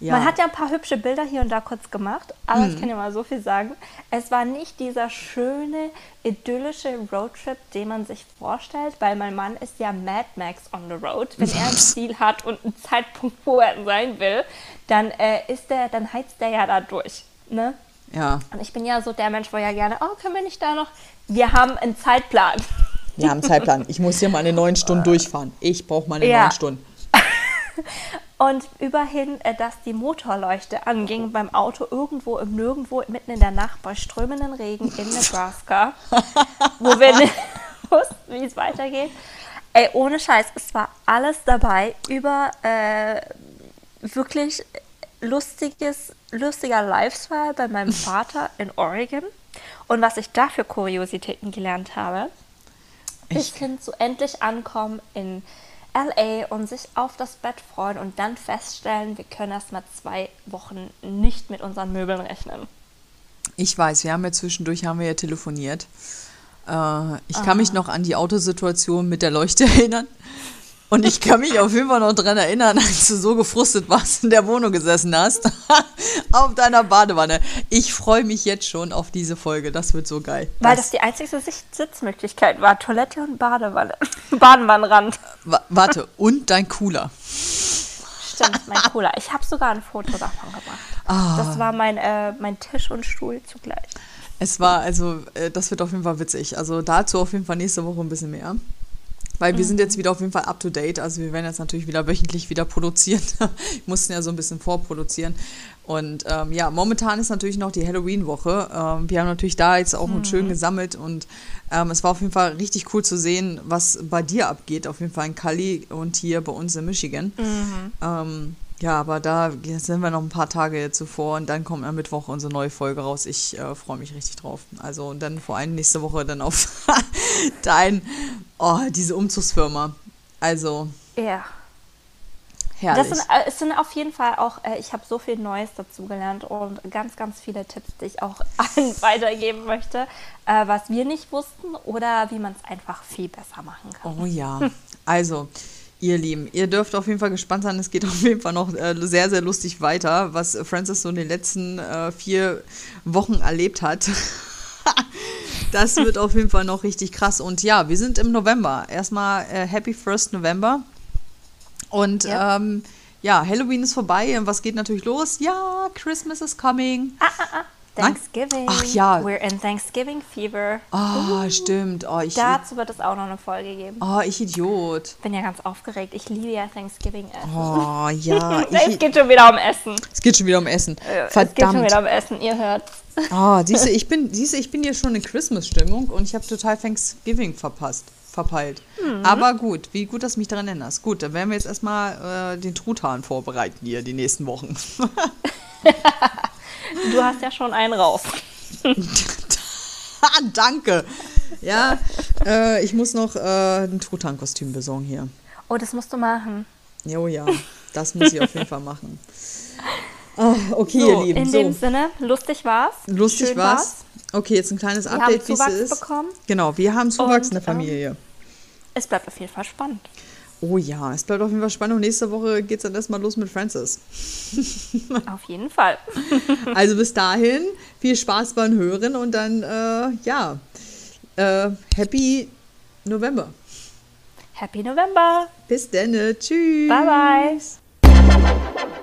Ja, Man hat ja ein paar hübsche Bilder hier und da kurz gemacht, aber Mhm. ich kann ja mal so viel sagen. Es war nicht dieser schöne, idyllische Roadtrip, den man sich vorstellt, weil mein Mann ist ja Mad Max on the road. Wenn er ein Ziel hat und einen Zeitpunkt, wo er sein will, dann äh, ist der, dann heizt er ja da durch. Ne? ja. Und ich bin ja so der Mensch, wo ja gerne, oh, können wir nicht da noch? Wir haben einen Zeitplan. Wir haben einen Zeitplan. Ich muss hier meine neun Stunden durchfahren. Ich brauche meine Ja. neun Stunden. Und überhin, äh, dass die Motorleuchte anging beim Auto irgendwo im Nirgendwo, mitten in der Nacht bei strömenden Regen in Nebraska, wo wir nicht wussten, wie es weitergeht. Ey, ohne Scheiß, es war alles dabei über äh, wirklich lustiges, lustiger Lifestyle bei meinem Vater in Oregon. Und was ich da für Kuriositäten gelernt habe, bis Ich- hin zu endlich ankommen in LA und sich auf das Bett freuen und dann feststellen, wir können erst mal zwei Wochen nicht mit unseren Möbeln rechnen. Ich weiß, wir haben ja zwischendurch haben wir ja telefoniert. Äh, ich kann mich noch an die Autosituation mit der Leuchte erinnern. Und ich kann mich auf jeden Fall noch daran erinnern, als du so gefrustet warst in der Wohnung gesessen hast. auf deiner Badewanne. Ich freue mich jetzt schon auf diese Folge. Das wird so geil. Weil das die einzige Sitzmöglichkeit war. Toilette und Badewanne. Badenwannenrand. Wa- Warte, und dein Cooler. Stimmt, mein Cooler. Ich habe sogar ein Foto davon gemacht. Das war mein, äh, mein Tisch und Stuhl zugleich. Es war, also, äh, das wird auf jeden Fall witzig. Also dazu auf jeden Fall nächste Woche ein bisschen mehr. Weil wir sind jetzt wieder auf jeden Fall up to date. Also wir werden jetzt natürlich wieder wöchentlich wieder produzieren. wir mussten ja so ein bisschen vorproduzieren. Und ähm, ja, momentan ist natürlich noch die Halloween-Woche. Ähm, wir haben natürlich da jetzt auch mhm. schön gesammelt und ähm, es war auf jeden Fall richtig cool zu sehen, was bei dir abgeht. Auf jeden Fall in Cali und hier bei uns in Michigan. Ähm, ja, aber da sind wir noch ein paar Tage zuvor und dann kommt am Mittwoch unsere neue Folge raus. Ich äh, freue mich richtig drauf. Also und dann vor allem nächste Woche dann auf dein, oh, diese Umzugsfirma. Also Ja. herrlich. Das sind, äh, es sind auf jeden Fall auch, äh, ich habe so viel Neues dazugelernt und ganz, ganz viele Tipps, die ich auch allen weitergeben möchte, äh, was wir nicht wussten oder wie man es einfach viel besser machen kann. Oh ja. Also, Ihr Lieben, ihr dürft auf jeden Fall gespannt sein. Es geht auf jeden Fall noch äh, sehr, sehr lustig weiter, was Francis so in den letzten äh, vier Wochen erlebt hat. das wird auf jeden Fall noch richtig krass. Und ja, wir sind im November. Erstmal äh, Happy First November. Und ja. Ähm, ja, Halloween ist vorbei. Und was geht natürlich los? Ja, Christmas is coming. Ah, ah, ah. Thanksgiving. Ach ja. We're in Thanksgiving Fever. Oh, uh, stimmt. Oh, ich, Dazu wird es auch noch eine Folge geben. Oh, ich Idiot. Bin ja ganz aufgeregt. Ich liebe ja Thanksgiving Essen. Oh, ja. es geht schon wieder um Essen. Es geht schon wieder um Essen. Verdammt. Es geht schon wieder um Essen, ihr hört. Oh, siehst du, ich bin, siehst du, ich bin hier schon in Christmas-Stimmung und ich habe total Thanksgiving verpasst verpeilt. Mhm. Aber gut, wie gut, dass du mich daran erinnerst. Gut, dann werden wir jetzt erstmal äh, den Truthahn vorbereiten hier die nächsten Wochen. Du hast ja schon einen raus. Danke. Ja, äh, ich muss noch äh, ein Truthahn-Kostüm besorgen hier. Oh, das musst du machen. Jo, ja, das muss ich auf jeden Fall machen. Oh, okay, so, ihr Lieben. In so. dem Sinne, lustig war's. Lustig Schön war's. war's. Okay, jetzt ein kleines Wir Update, wie es ist. Bekommen. Genau, wir haben Zuwachs in der Und, Familie. Ähm, es bleibt auf jeden Fall spannend. Oh ja, es bleibt auf jeden Fall spannend. Und nächste Woche geht es dann erstmal los mit Francis. auf jeden Fall. also bis dahin, viel Spaß beim Hören und dann, äh, ja, äh, Happy November. Happy November. Bis dann. Tschüss. Bye, bye.